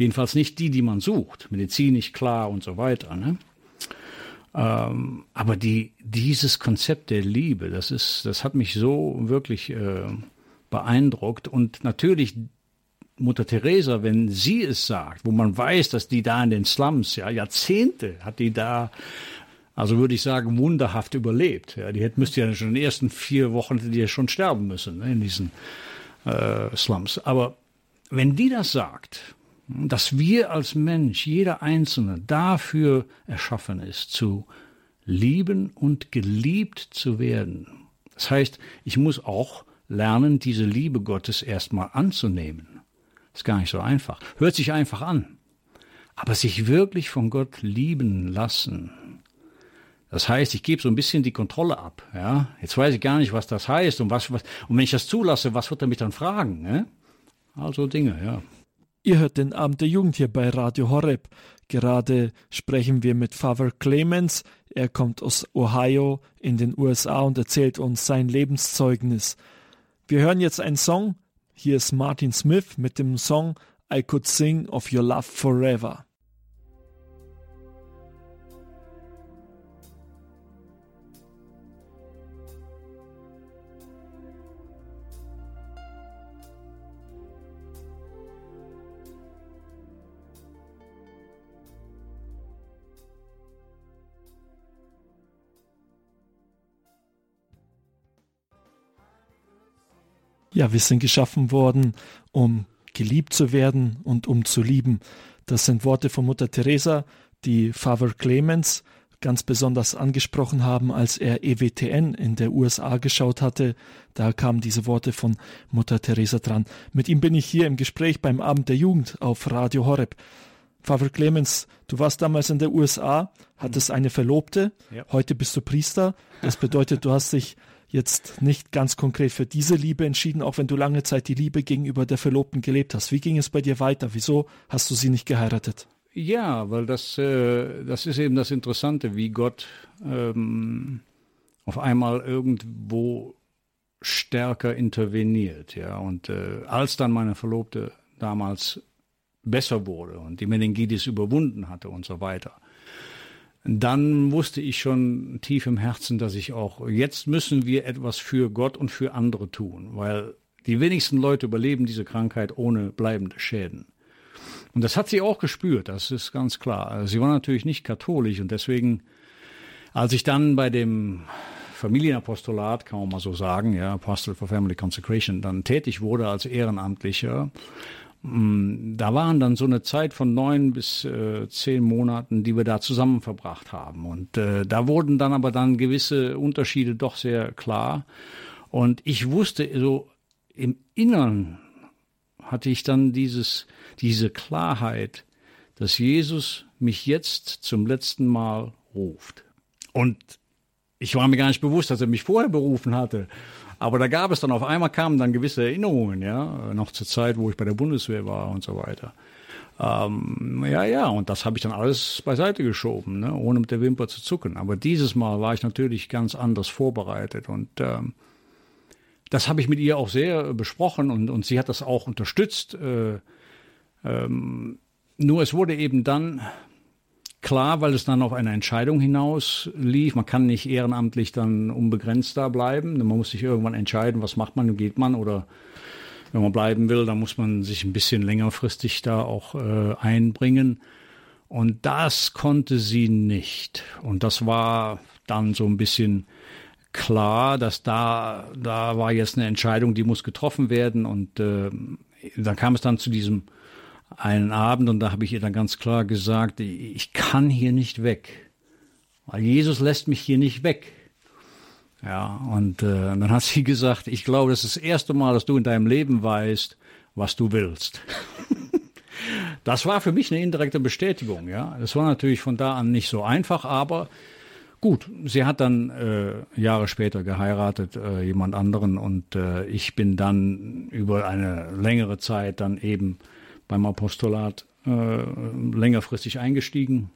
Jedenfalls nicht die, die man sucht, medizinisch klar und so weiter. Ne? Ähm, aber die, dieses Konzept der Liebe, das ist, das hat mich so wirklich äh, beeindruckt. Und natürlich Mutter Teresa, wenn sie es sagt, wo man weiß, dass die da in den Slums, ja, Jahrzehnte hat die da, also würde ich sagen, wunderhaft überlebt. Ja, die hätte, müsste ja schon in den ersten vier Wochen hätte die ja schon sterben müssen ne, in diesen äh, Slums. Aber wenn die das sagt, dass wir als Mensch, jeder Einzelne, dafür erschaffen ist, zu lieben und geliebt zu werden. Das heißt, ich muss auch lernen, diese Liebe Gottes erstmal anzunehmen. Ist gar nicht so einfach. Hört sich einfach an. Aber sich wirklich von Gott lieben lassen. Das heißt, ich gebe so ein bisschen die Kontrolle ab. Ja? Jetzt weiß ich gar nicht, was das heißt und was, was und wenn ich das zulasse, was wird er mich dann fragen? Ne? Also Dinge, ja. Ihr hört den Abend der Jugend hier bei Radio Horeb. Gerade sprechen wir mit Father Clemens. Er kommt aus Ohio in den USA und erzählt uns sein Lebenszeugnis. Wir hören jetzt einen Song. Hier ist Martin Smith mit dem Song I Could Sing of Your Love Forever. Ja, wir sind geschaffen worden, um geliebt zu werden und um zu lieben. Das sind Worte von Mutter Teresa, die Father Clemens ganz besonders angesprochen haben, als er EWTN in der USA geschaut hatte. Da kamen diese Worte von Mutter Teresa dran. Mit ihm bin ich hier im Gespräch beim Abend der Jugend auf Radio Horeb. Pfarrer Clemens, du warst damals in der USA, hattest eine Verlobte, Ja. heute bist du Priester. Das bedeutet, du hast dich jetzt nicht ganz konkret für diese Liebe entschieden, auch wenn du lange Zeit die Liebe gegenüber der Verlobten gelebt hast. Wie ging es bei dir weiter? Wieso hast du sie nicht geheiratet? Ja, weil das, äh, das ist eben das Interessante, wie Gott ähm, auf einmal irgendwo stärker interveniert. Ja, und äh, als dann meine Verlobte damals besser wurde und die Meningitis überwunden hatte und so weiter, dann wusste ich schon tief im Herzen, dass ich auch, jetzt müssen wir etwas für Gott und für andere tun, weil die wenigsten Leute überleben diese Krankheit ohne bleibende Schäden. Und das hat sie auch gespürt, das ist ganz klar. Also Sie war natürlich nicht katholisch und deswegen, als ich dann bei dem Familienapostolat, kann man mal so sagen, ja, Apostle for Family Consecration, dann tätig wurde als Ehrenamtlicher, da waren dann so eine Zeit von neun bis äh, zehn Monaten, die wir da zusammen verbracht haben. Und äh, da wurden dann aber dann gewisse Unterschiede doch sehr klar. Und ich wusste so im Innern hatte ich dann dieses, diese Klarheit, dass Jesus mich jetzt zum letzten Mal ruft. Und ich war mir gar nicht bewusst, dass er mich vorher berufen hatte. Aber da gab es dann auf einmal kamen dann gewisse Erinnerungen, ja, noch zur Zeit, wo ich bei der Bundeswehr war und so weiter. Ähm, ja, ja, und das habe ich dann alles beiseite geschoben, ne, ohne mit der Wimper zu zucken. Aber dieses Mal war ich natürlich ganz anders vorbereitet und ähm, das habe ich mit ihr auch sehr besprochen und, und sie hat das auch unterstützt. Äh, ähm, nur es wurde eben dann klar, weil es dann auf eine Entscheidung hinaus lief. Man kann nicht ehrenamtlich dann unbegrenzt da bleiben. Man muss sich irgendwann entscheiden, was macht man, geht man oder wenn man bleiben will, dann muss man sich ein bisschen längerfristig da auch äh, einbringen. Und das konnte sie nicht. Und das war dann so ein bisschen klar, dass da, da war jetzt eine Entscheidung, die muss getroffen werden. Und äh, dann kam es dann zu diesem einen Abend und da habe ich ihr dann ganz klar gesagt, ich kann hier nicht weg. Weil Jesus lässt mich hier nicht weg. Ja, und äh, dann hat sie gesagt, ich glaube, das ist das erste Mal, dass du in deinem Leben weißt, was du willst. das war für mich eine indirekte Bestätigung, ja. Das war natürlich von da an nicht so einfach, aber gut, sie hat dann äh, Jahre später geheiratet, äh, jemand anderen, und äh, ich bin dann über eine längere Zeit dann eben beim Apostolat äh, längerfristig eingestiegen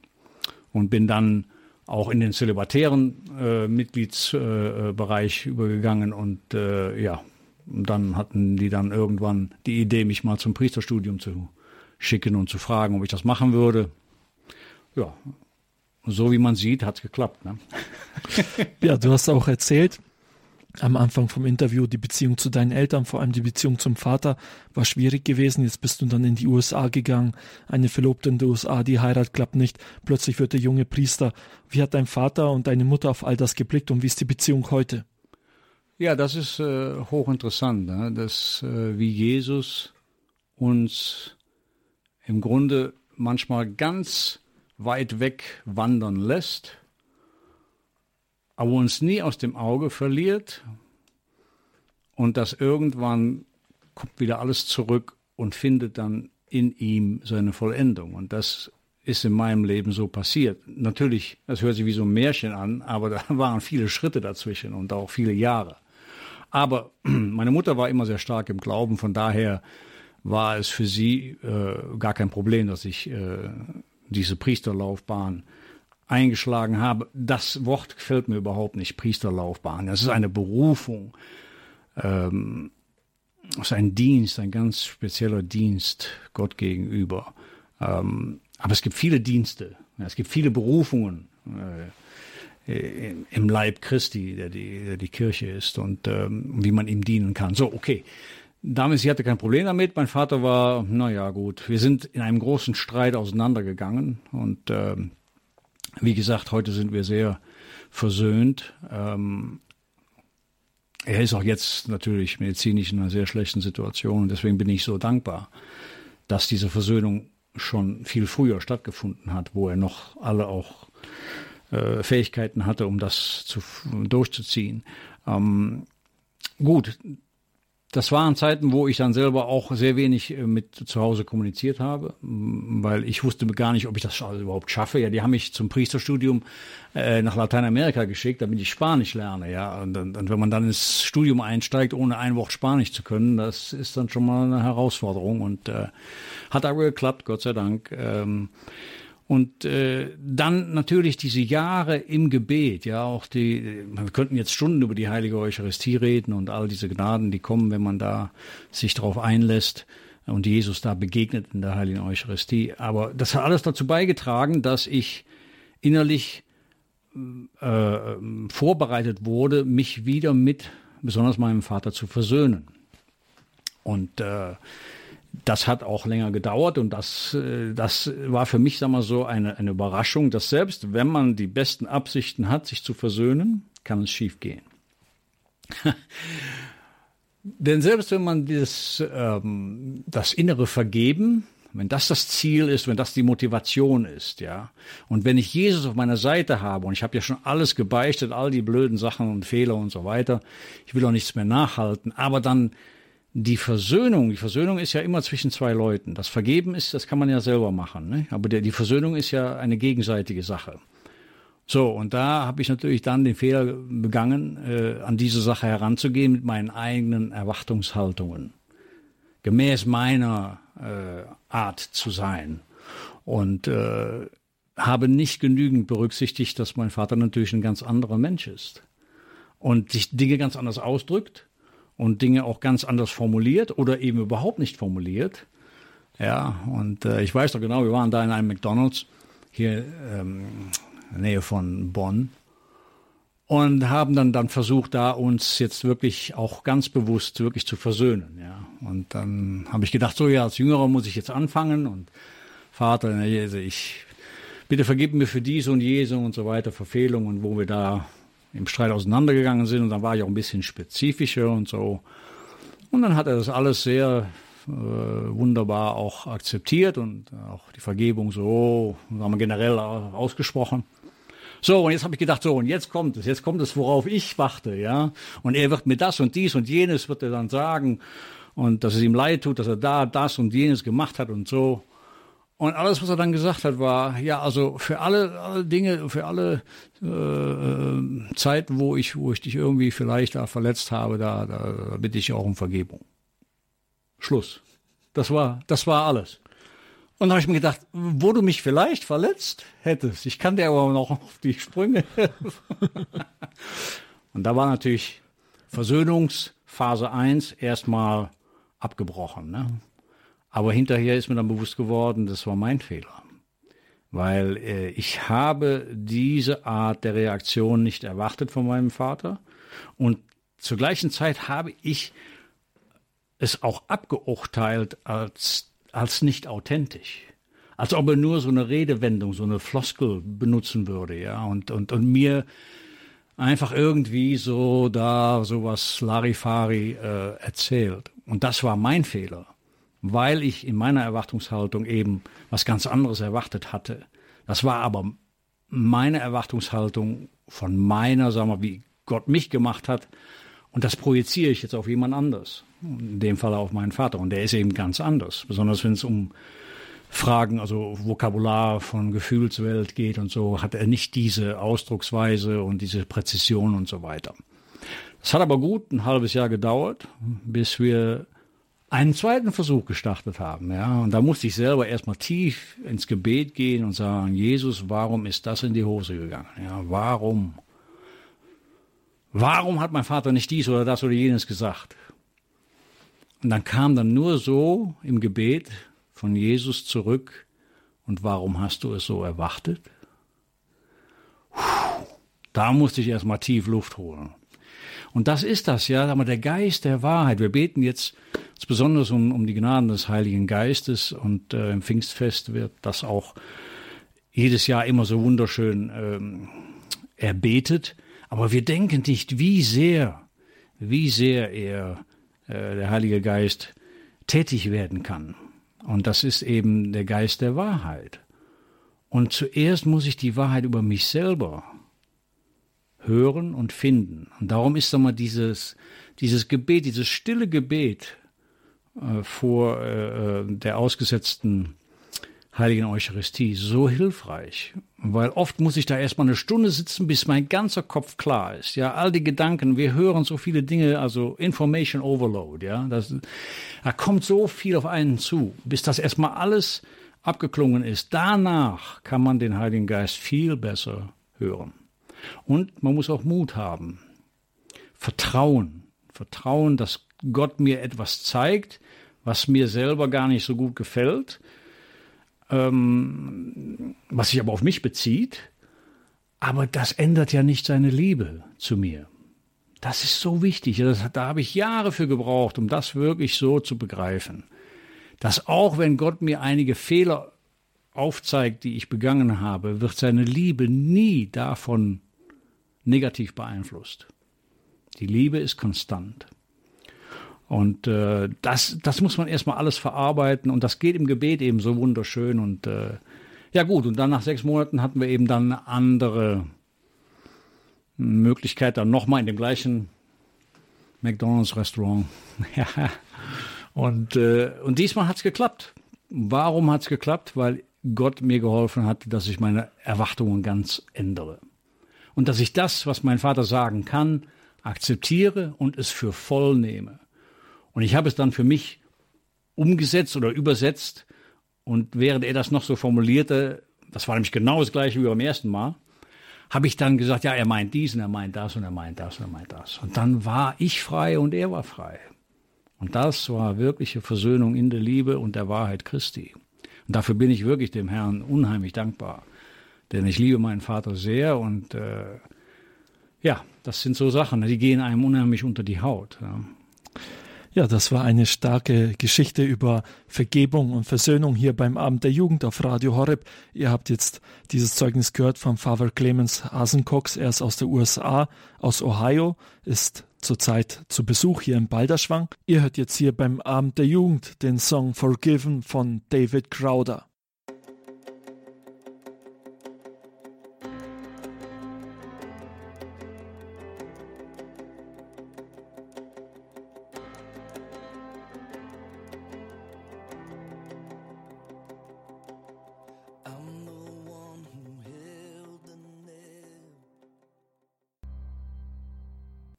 und bin dann auch in den zölibatären äh, Mitgliedsbereich äh, übergegangen und äh, ja, dann hatten die dann irgendwann die Idee, mich mal zum Priesterstudium zu schicken und zu fragen, ob ich das machen würde. Ja, so wie man sieht, hat es geklappt. Ne? Ja, du hast auch erzählt, am Anfang vom Interview, die Beziehung zu deinen Eltern, vor allem die Beziehung zum Vater, war schwierig gewesen. Jetzt bist du dann in die USA gegangen, eine Verlobte in den USA, die Heirat klappt nicht. Plötzlich wird der junge Priester. Wie hat dein Vater und deine Mutter auf all das geblickt und wie ist die Beziehung heute? Ja, das ist äh, hochinteressant, ne? dass äh, wie Jesus uns im Grunde manchmal ganz weit weg wandern lässt, aber uns nie aus dem Auge verliert und dass irgendwann kommt wieder alles zurück und findet dann in ihm seine Vollendung. Und das ist in meinem Leben so passiert. Natürlich, das hört sich wie so ein Märchen an, aber da waren viele Schritte dazwischen und auch viele Jahre. Aber meine Mutter war immer sehr stark im Glauben, von daher war es für sie äh, gar kein Problem, dass ich äh, diese Priesterlaufbahn eingeschlagen habe. Das Wort gefällt mir überhaupt nicht, Priesterlaufbahn. Das ist eine Berufung. Ähm, das ist ein Dienst, ein ganz spezieller Dienst Gott gegenüber. Ähm, aber es gibt viele Dienste, es gibt viele Berufungen äh, im Leib Christi, der die, der die Kirche ist und ähm, wie man ihm dienen kann. So, okay. Damals, sie hatte kein Problem damit. Mein Vater war, naja, gut. Wir sind in einem großen Streit auseinandergegangen und ähm, wie gesagt, heute sind wir sehr versöhnt. Ähm, er ist auch jetzt natürlich medizinisch in einer sehr schlechten Situation und deswegen bin ich so dankbar, dass diese Versöhnung schon viel früher stattgefunden hat, wo er noch alle auch äh, Fähigkeiten hatte, um das zu, durchzuziehen. Ähm, gut, das waren Zeiten, wo ich dann selber auch sehr wenig äh, mit zu Hause kommuniziert habe, weil ich wusste gar nicht, ob ich das überhaupt schaffe. Ja, die haben mich zum Priesterstudium äh, nach Lateinamerika geschickt, damit ich Spanisch lerne. Ja, und, und, und wenn man dann ins Studium einsteigt, ohne ein Wort Spanisch zu können, das ist dann schon mal eine Herausforderung und äh, hat aber geklappt, Gott sei Dank. Ähm, und äh, dann natürlich diese Jahre im Gebet, ja, auch die, wir könnten jetzt Stunden über die heilige Eucharistie reden und all diese Gnaden, die kommen, wenn man da sich darauf einlässt und Jesus da begegnet in der heiligen Eucharistie. Aber das hat alles dazu beigetragen, dass ich innerlich äh, vorbereitet wurde, mich wieder mit besonders meinem Vater zu versöhnen. Und äh, das hat auch länger gedauert und das, äh, das war für mich, sag mal so, eine, eine Überraschung, dass selbst wenn man die besten Absichten hat, sich zu versöhnen, kann es schiefgehen. Denn selbst wenn man dieses, ähm, das innere Vergeben, wenn das das Ziel ist, wenn das die Motivation ist, ja, und wenn ich Jesus auf meiner Seite habe und ich habe ja schon alles gebeichtet, all die blöden Sachen und Fehler und so weiter, ich will auch nichts mehr nachhalten, aber dann die Versöhnung, die Versöhnung ist ja immer zwischen zwei Leuten. Das Vergeben ist, das kann man ja selber machen, ne? aber der, die Versöhnung ist ja eine gegenseitige Sache. So, und da habe ich natürlich dann den Fehler begangen, äh, an diese Sache heranzugehen mit meinen eigenen Erwartungshaltungen, gemäß meiner äh, Art zu sein. Und äh, habe nicht genügend berücksichtigt, dass mein Vater natürlich ein ganz anderer Mensch ist und sich Dinge ganz anders ausdrückt und Dinge auch ganz anders formuliert oder eben überhaupt nicht formuliert. Ja, und äh, ich weiß doch genau, wir waren da in einem McDonalds hier ähm, in der Nähe von Bonn und haben dann dann versucht, da uns jetzt wirklich auch ganz bewusst wirklich zu versöhnen. Ja, und dann habe ich gedacht, so ja, als Jüngerer muss ich jetzt anfangen und Vater, also ich bitte vergib mir für dies und jenes und so weiter Verfehlungen, wo wir da im Streit auseinandergegangen sind und dann war ich auch ein bisschen spezifischer und so. Und dann hat er das alles sehr äh, wunderbar auch akzeptiert und auch die Vergebung so, haben wir generell ausgesprochen. So, und jetzt habe ich gedacht, so, und jetzt kommt es, jetzt kommt es, worauf ich warte, ja. Und er wird mir das und dies und jenes wird er dann sagen und dass es ihm leid tut, dass er da das und jenes gemacht hat und so. Und alles, was er dann gesagt hat, war, ja, also für alle, alle Dinge, für alle äh, Zeiten, wo ich, wo ich dich irgendwie vielleicht da verletzt habe, da, da, da bitte ich auch um Vergebung. Schluss. Das war, das war alles. Und da habe ich mir gedacht, wo du mich vielleicht verletzt hättest, ich kann dir aber noch auf die Sprünge helfen. Und da war natürlich Versöhnungsphase 1 erstmal abgebrochen. Ne? Aber hinterher ist mir dann bewusst geworden, das war mein Fehler. Weil äh, ich habe diese Art der Reaktion nicht erwartet von meinem Vater. Und zur gleichen Zeit habe ich es auch abgeurteilt als, als nicht authentisch. Als ob er nur so eine Redewendung, so eine Floskel benutzen würde, ja. Und, und, und mir einfach irgendwie so da sowas Larifari äh, erzählt. Und das war mein Fehler weil ich in meiner Erwartungshaltung eben was ganz anderes erwartet hatte. Das war aber meine Erwartungshaltung von meiner, sagen wir, wie Gott mich gemacht hat. Und das projiziere ich jetzt auf jemand anderes. In dem Fall auf meinen Vater. Und der ist eben ganz anders. Besonders wenn es um Fragen, also Vokabular von Gefühlswelt geht und so, hat er nicht diese Ausdrucksweise und diese Präzision und so weiter. Es hat aber gut ein halbes Jahr gedauert, bis wir einen zweiten Versuch gestartet haben. Ja, und da musste ich selber erstmal tief ins Gebet gehen und sagen, Jesus, warum ist das in die Hose gegangen? Ja, warum? Warum hat mein Vater nicht dies oder das oder jenes gesagt? Und dann kam dann nur so im Gebet von Jesus zurück, und warum hast du es so erwartet? Puh, da musste ich erstmal tief Luft holen. Und das ist das, ja, aber der Geist der Wahrheit. Wir beten jetzt besonders um, um die Gnaden des Heiligen Geistes und äh, im Pfingstfest wird das auch jedes Jahr immer so wunderschön ähm, erbetet. Aber wir denken nicht, wie sehr, wie sehr er, äh, der Heilige Geist, tätig werden kann. Und das ist eben der Geist der Wahrheit. Und zuerst muss ich die Wahrheit über mich selber hören und finden. Und darum ist mal dieses, dieses Gebet, dieses stille Gebet äh, vor äh, der ausgesetzten Heiligen Eucharistie so hilfreich, weil oft muss ich da erstmal eine Stunde sitzen, bis mein ganzer Kopf klar ist. Ja, all die Gedanken, wir hören so viele Dinge, also Information Overload, ja, das, da kommt so viel auf einen zu, bis das erstmal alles abgeklungen ist. Danach kann man den Heiligen Geist viel besser hören. Und man muss auch Mut haben. Vertrauen. Vertrauen, dass Gott mir etwas zeigt, was mir selber gar nicht so gut gefällt, ähm, was sich aber auf mich bezieht. Aber das ändert ja nicht seine Liebe zu mir. Das ist so wichtig. Das, da habe ich Jahre für gebraucht, um das wirklich so zu begreifen. Dass auch wenn Gott mir einige Fehler aufzeigt, die ich begangen habe, wird seine Liebe nie davon negativ beeinflusst. Die Liebe ist konstant. Und äh, das, das muss man erstmal alles verarbeiten und das geht im Gebet eben so wunderschön. Und äh, ja gut, und dann nach sechs Monaten hatten wir eben dann eine andere Möglichkeit, dann nochmal in dem gleichen McDonalds-Restaurant. Und, äh, und diesmal hat es geklappt. Warum hat es geklappt? Weil Gott mir geholfen hat, dass ich meine Erwartungen ganz ändere. Und dass ich das, was mein Vater sagen kann, akzeptiere und es für voll nehme. Und ich habe es dann für mich umgesetzt oder übersetzt. Und während er das noch so formulierte, das war nämlich genau das gleiche wie beim ersten Mal, habe ich dann gesagt, ja, er meint dies und er meint das und er meint das und er meint das. Und dann war ich frei und er war frei. Und das war wirkliche Versöhnung in der Liebe und der Wahrheit Christi. Und dafür bin ich wirklich dem Herrn unheimlich dankbar. Denn ich liebe meinen Vater sehr und äh, ja, das sind so Sachen, die gehen einem unheimlich unter die Haut. Ja. Ja, das war eine starke Geschichte über Vergebung und Versöhnung hier beim Abend der Jugend auf Radio Horeb. Ihr habt jetzt dieses Zeugnis gehört von Father Clemens Hasencox. Er ist aus der USA, aus Ohio, ist zurzeit zu Besuch hier im Balderschwang. Ihr hört jetzt hier beim Abend der Jugend den Song Forgiven von David Crowder.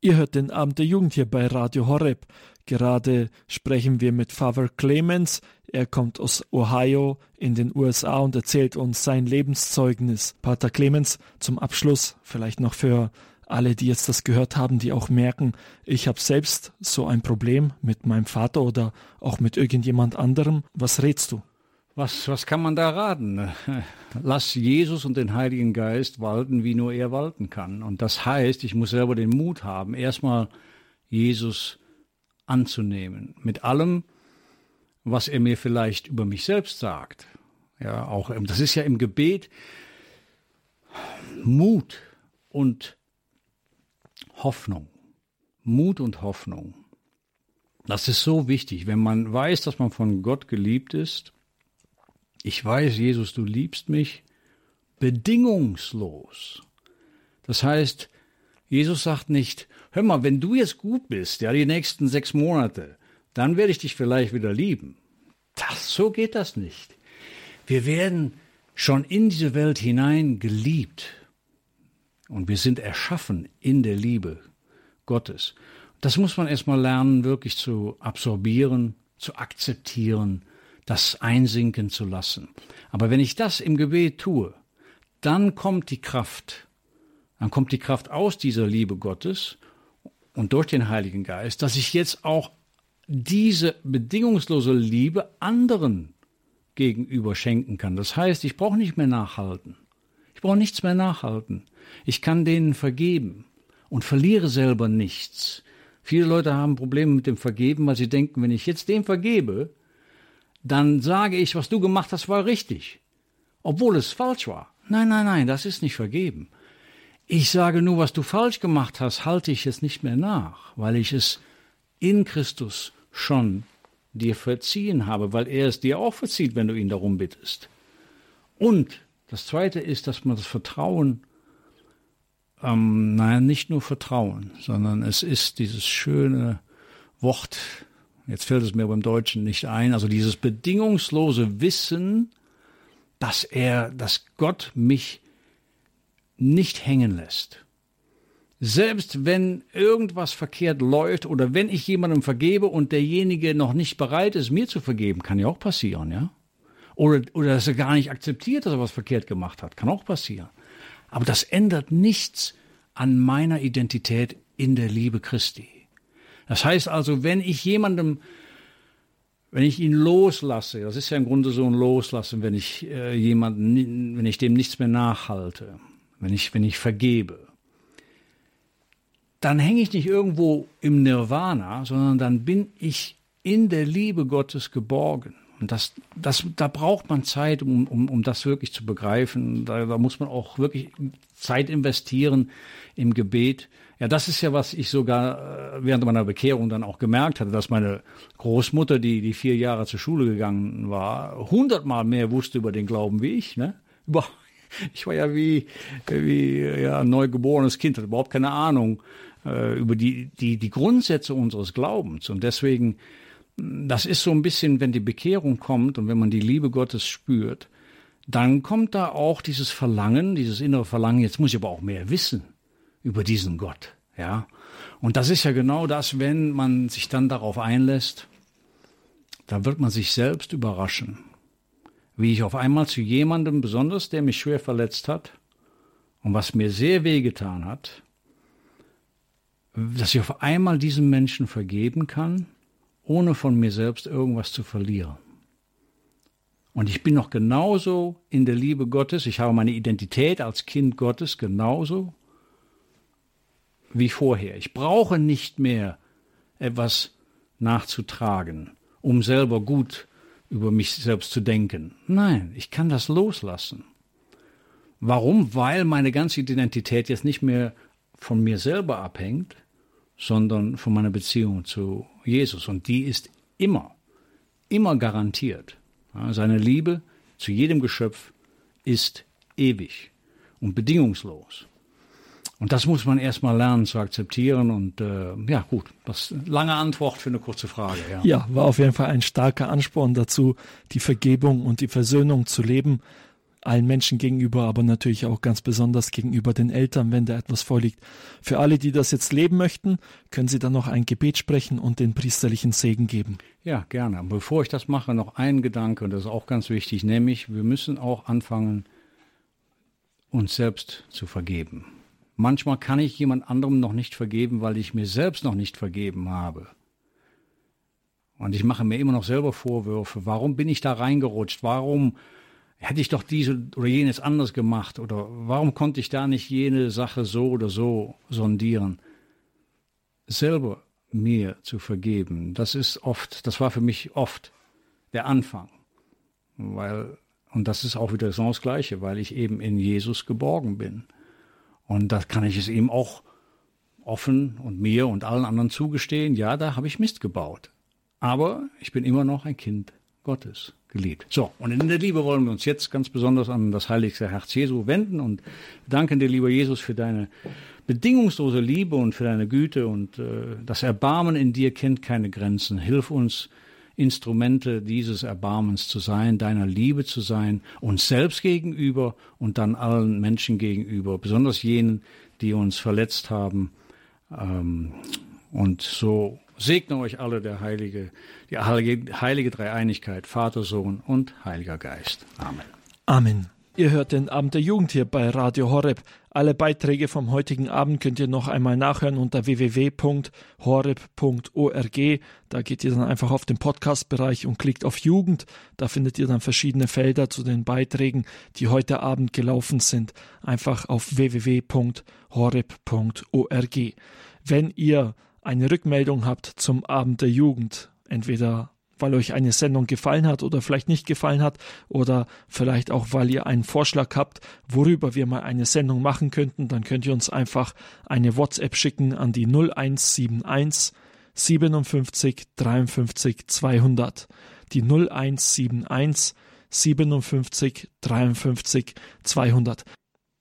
Ihr hört den Abend der Jugend hier bei Radio Horeb. Gerade sprechen wir mit Father Clemens. Er kommt aus Ohio in den USA und erzählt uns sein Lebenszeugnis. Pater Clemens, zum Abschluss vielleicht noch für alle, die jetzt das gehört haben, die auch merken, ich habe selbst so ein Problem mit meinem Vater oder auch mit irgendjemand anderem. Was rätst du? Was, was kann man da raten? Lass Jesus und den Heiligen Geist walten, wie nur er walten kann. Und das heißt, ich muss selber den Mut haben, erstmal Jesus anzunehmen. Mit allem, was er mir vielleicht über mich selbst sagt. Ja, auch, das ist ja im Gebet Mut und Hoffnung. Mut und Hoffnung. Das ist so wichtig, wenn man weiß, dass man von Gott geliebt ist ich weiß, Jesus, du liebst mich bedingungslos. Das heißt, Jesus sagt nicht, hör mal, wenn du jetzt gut bist, ja, die nächsten sechs Monate, dann werde ich dich vielleicht wieder lieben. Das, so geht das nicht. Wir werden schon in diese Welt hinein geliebt. Und wir sind erschaffen in der Liebe Gottes. Das muss man erstmal lernen, wirklich zu absorbieren, zu akzeptieren, das einsinken zu lassen. Aber wenn ich das im Gebet tue, dann kommt die Kraft. Dann kommt die Kraft aus dieser Liebe Gottes und durch den Heiligen Geist, dass ich jetzt auch diese bedingungslose Liebe anderen gegenüber schenken kann. Das heißt, ich brauche nicht mehr nachhalten. Ich brauche nichts mehr nachhalten. Ich kann denen vergeben und verliere selber nichts. Viele Leute haben Probleme mit dem Vergeben, weil sie denken, wenn ich jetzt dem vergebe, dann sage ich, was du gemacht hast, war richtig, obwohl es falsch war. Nein, nein, nein, das ist nicht vergeben. Ich sage nur, was du falsch gemacht hast, halte ich es nicht mehr nach, weil ich es in Christus schon dir verziehen habe, weil er es dir auch verzieht, wenn du ihn darum bittest. Und Das zweite ist, dass man das Vertrauen, ähm, naja, nicht nur Vertrauen, sondern es ist dieses schöne Wort, jetzt fällt es mir beim Deutschen nicht ein, also dieses bedingungslose Wissen, dass er, dass Gott mich nicht hängen lässt. Selbst wenn irgendwas verkehrt läuft oder wenn ich jemandem vergebe und derjenige noch nicht bereit ist, mir zu vergeben, kann ja auch passieren, ja? Oder, oder dass er gar nicht akzeptiert, dass er was verkehrt gemacht hat, kann auch passieren. Aber das ändert nichts an meiner Identität in der Liebe Christi. Das heißt also, wenn ich jemandem, wenn ich ihn loslasse, das ist ja im Grunde so ein Loslassen, wenn ich äh, jemanden, wenn ich dem nichts mehr nachhalte, wenn ich, wenn ich vergebe, dann hänge ich nicht irgendwo im Nirvana, sondern dann bin ich in der Liebe Gottes geborgen. Und das, das, da braucht man Zeit, um, um, um das wirklich zu begreifen. Da, da muss man auch wirklich Zeit investieren im Gebet. Ja, das ist ja, was ich sogar äh, während meiner Bekehrung dann auch gemerkt hatte, dass meine Großmutter, die, die vier Jahre zur Schule gegangen war, hundertmal mehr wusste über den Glauben wie ich. Ne? Ich war ja wie, wie ja, ein neugeborenes Kind, hatte überhaupt keine Ahnung äh, über die, die, die Grundsätze unseres Glaubens. Und deswegen, das ist so ein bisschen, wenn die Bekehrung kommt und wenn man die Liebe Gottes spürt, dann kommt da auch dieses Verlangen, dieses innere Verlangen, jetzt muss ich aber auch mehr wissen über diesen Gott, ja. Und das ist ja genau das, wenn man sich dann darauf einlässt, da wird man sich selbst überraschen, wie ich auf einmal zu jemandem, besonders der mich schwer verletzt hat und was mir sehr wehgetan hat, dass ich auf einmal diesem Menschen vergeben kann, ohne von mir selbst irgendwas zu verlieren. Und ich bin noch genauso in der Liebe Gottes, ich habe meine Identität als Kind Gottes genauso wie vorher. Ich brauche nicht mehr etwas nachzutragen, um selber gut über mich selbst zu denken. Nein, ich kann das loslassen. Warum? Weil meine ganze Identität jetzt nicht mehr von mir selber abhängt, sondern von meiner Beziehung zu Jesus. Und die ist immer, immer garantiert. Seine Liebe zu jedem Geschöpf ist ewig und bedingungslos. Und das muss man erstmal lernen zu akzeptieren. Und äh, ja, gut, das lange Antwort für eine kurze Frage. Ja. ja, war auf jeden Fall ein starker Ansporn dazu, die Vergebung und die Versöhnung zu leben allen Menschen gegenüber, aber natürlich auch ganz besonders gegenüber den Eltern, wenn da etwas vorliegt. Für alle, die das jetzt leben möchten, können Sie dann noch ein Gebet sprechen und den priesterlichen Segen geben. Ja, gerne. Bevor ich das mache, noch ein Gedanke, und das ist auch ganz wichtig, nämlich wir müssen auch anfangen, uns selbst zu vergeben. Manchmal kann ich jemand anderem noch nicht vergeben, weil ich mir selbst noch nicht vergeben habe. Und ich mache mir immer noch selber Vorwürfe. Warum bin ich da reingerutscht? Warum hätte ich doch diese oder jenes anders gemacht? Oder warum konnte ich da nicht jene Sache so oder so sondieren? Selber mir zu vergeben, das ist oft, das war für mich oft der Anfang. Weil, und das ist auch wieder so das Gleiche, weil ich eben in Jesus geborgen bin. Und da kann ich es ihm auch offen und mir und allen anderen zugestehen, ja, da habe ich Mist gebaut. Aber ich bin immer noch ein Kind Gottes geliebt. So, und in der Liebe wollen wir uns jetzt ganz besonders an das heiligste Herz Jesu wenden und danken dir, lieber Jesus, für deine bedingungslose Liebe und für deine Güte und äh, das Erbarmen in dir kennt keine Grenzen. Hilf uns, Instrumente dieses Erbarmens zu sein, deiner Liebe zu sein, uns selbst gegenüber und dann allen Menschen gegenüber, besonders jenen, die uns verletzt haben. Ähm, und so segne euch alle der heilige, die heilige, heilige Dreieinigkeit, Vater, Sohn und Heiliger Geist. Amen. Amen. Ihr hört den Abend der Jugend hier bei Radio Horeb. Alle Beiträge vom heutigen Abend könnt ihr noch einmal nachhören unter www.horeb.org. Da geht ihr dann einfach auf den Podcast-Bereich und klickt auf Jugend. Da findet ihr dann verschiedene Felder zu den Beiträgen, die heute Abend gelaufen sind. Einfach auf www.horeb.org. Wenn ihr eine Rückmeldung habt zum Abend der Jugend, entweder weil euch eine Sendung gefallen hat oder vielleicht nicht gefallen hat oder vielleicht auch, weil ihr einen Vorschlag habt, worüber wir mal eine Sendung machen könnten, dann könnt ihr uns einfach eine WhatsApp schicken an die 0171 57 53 200. Die 0171 57 53 200.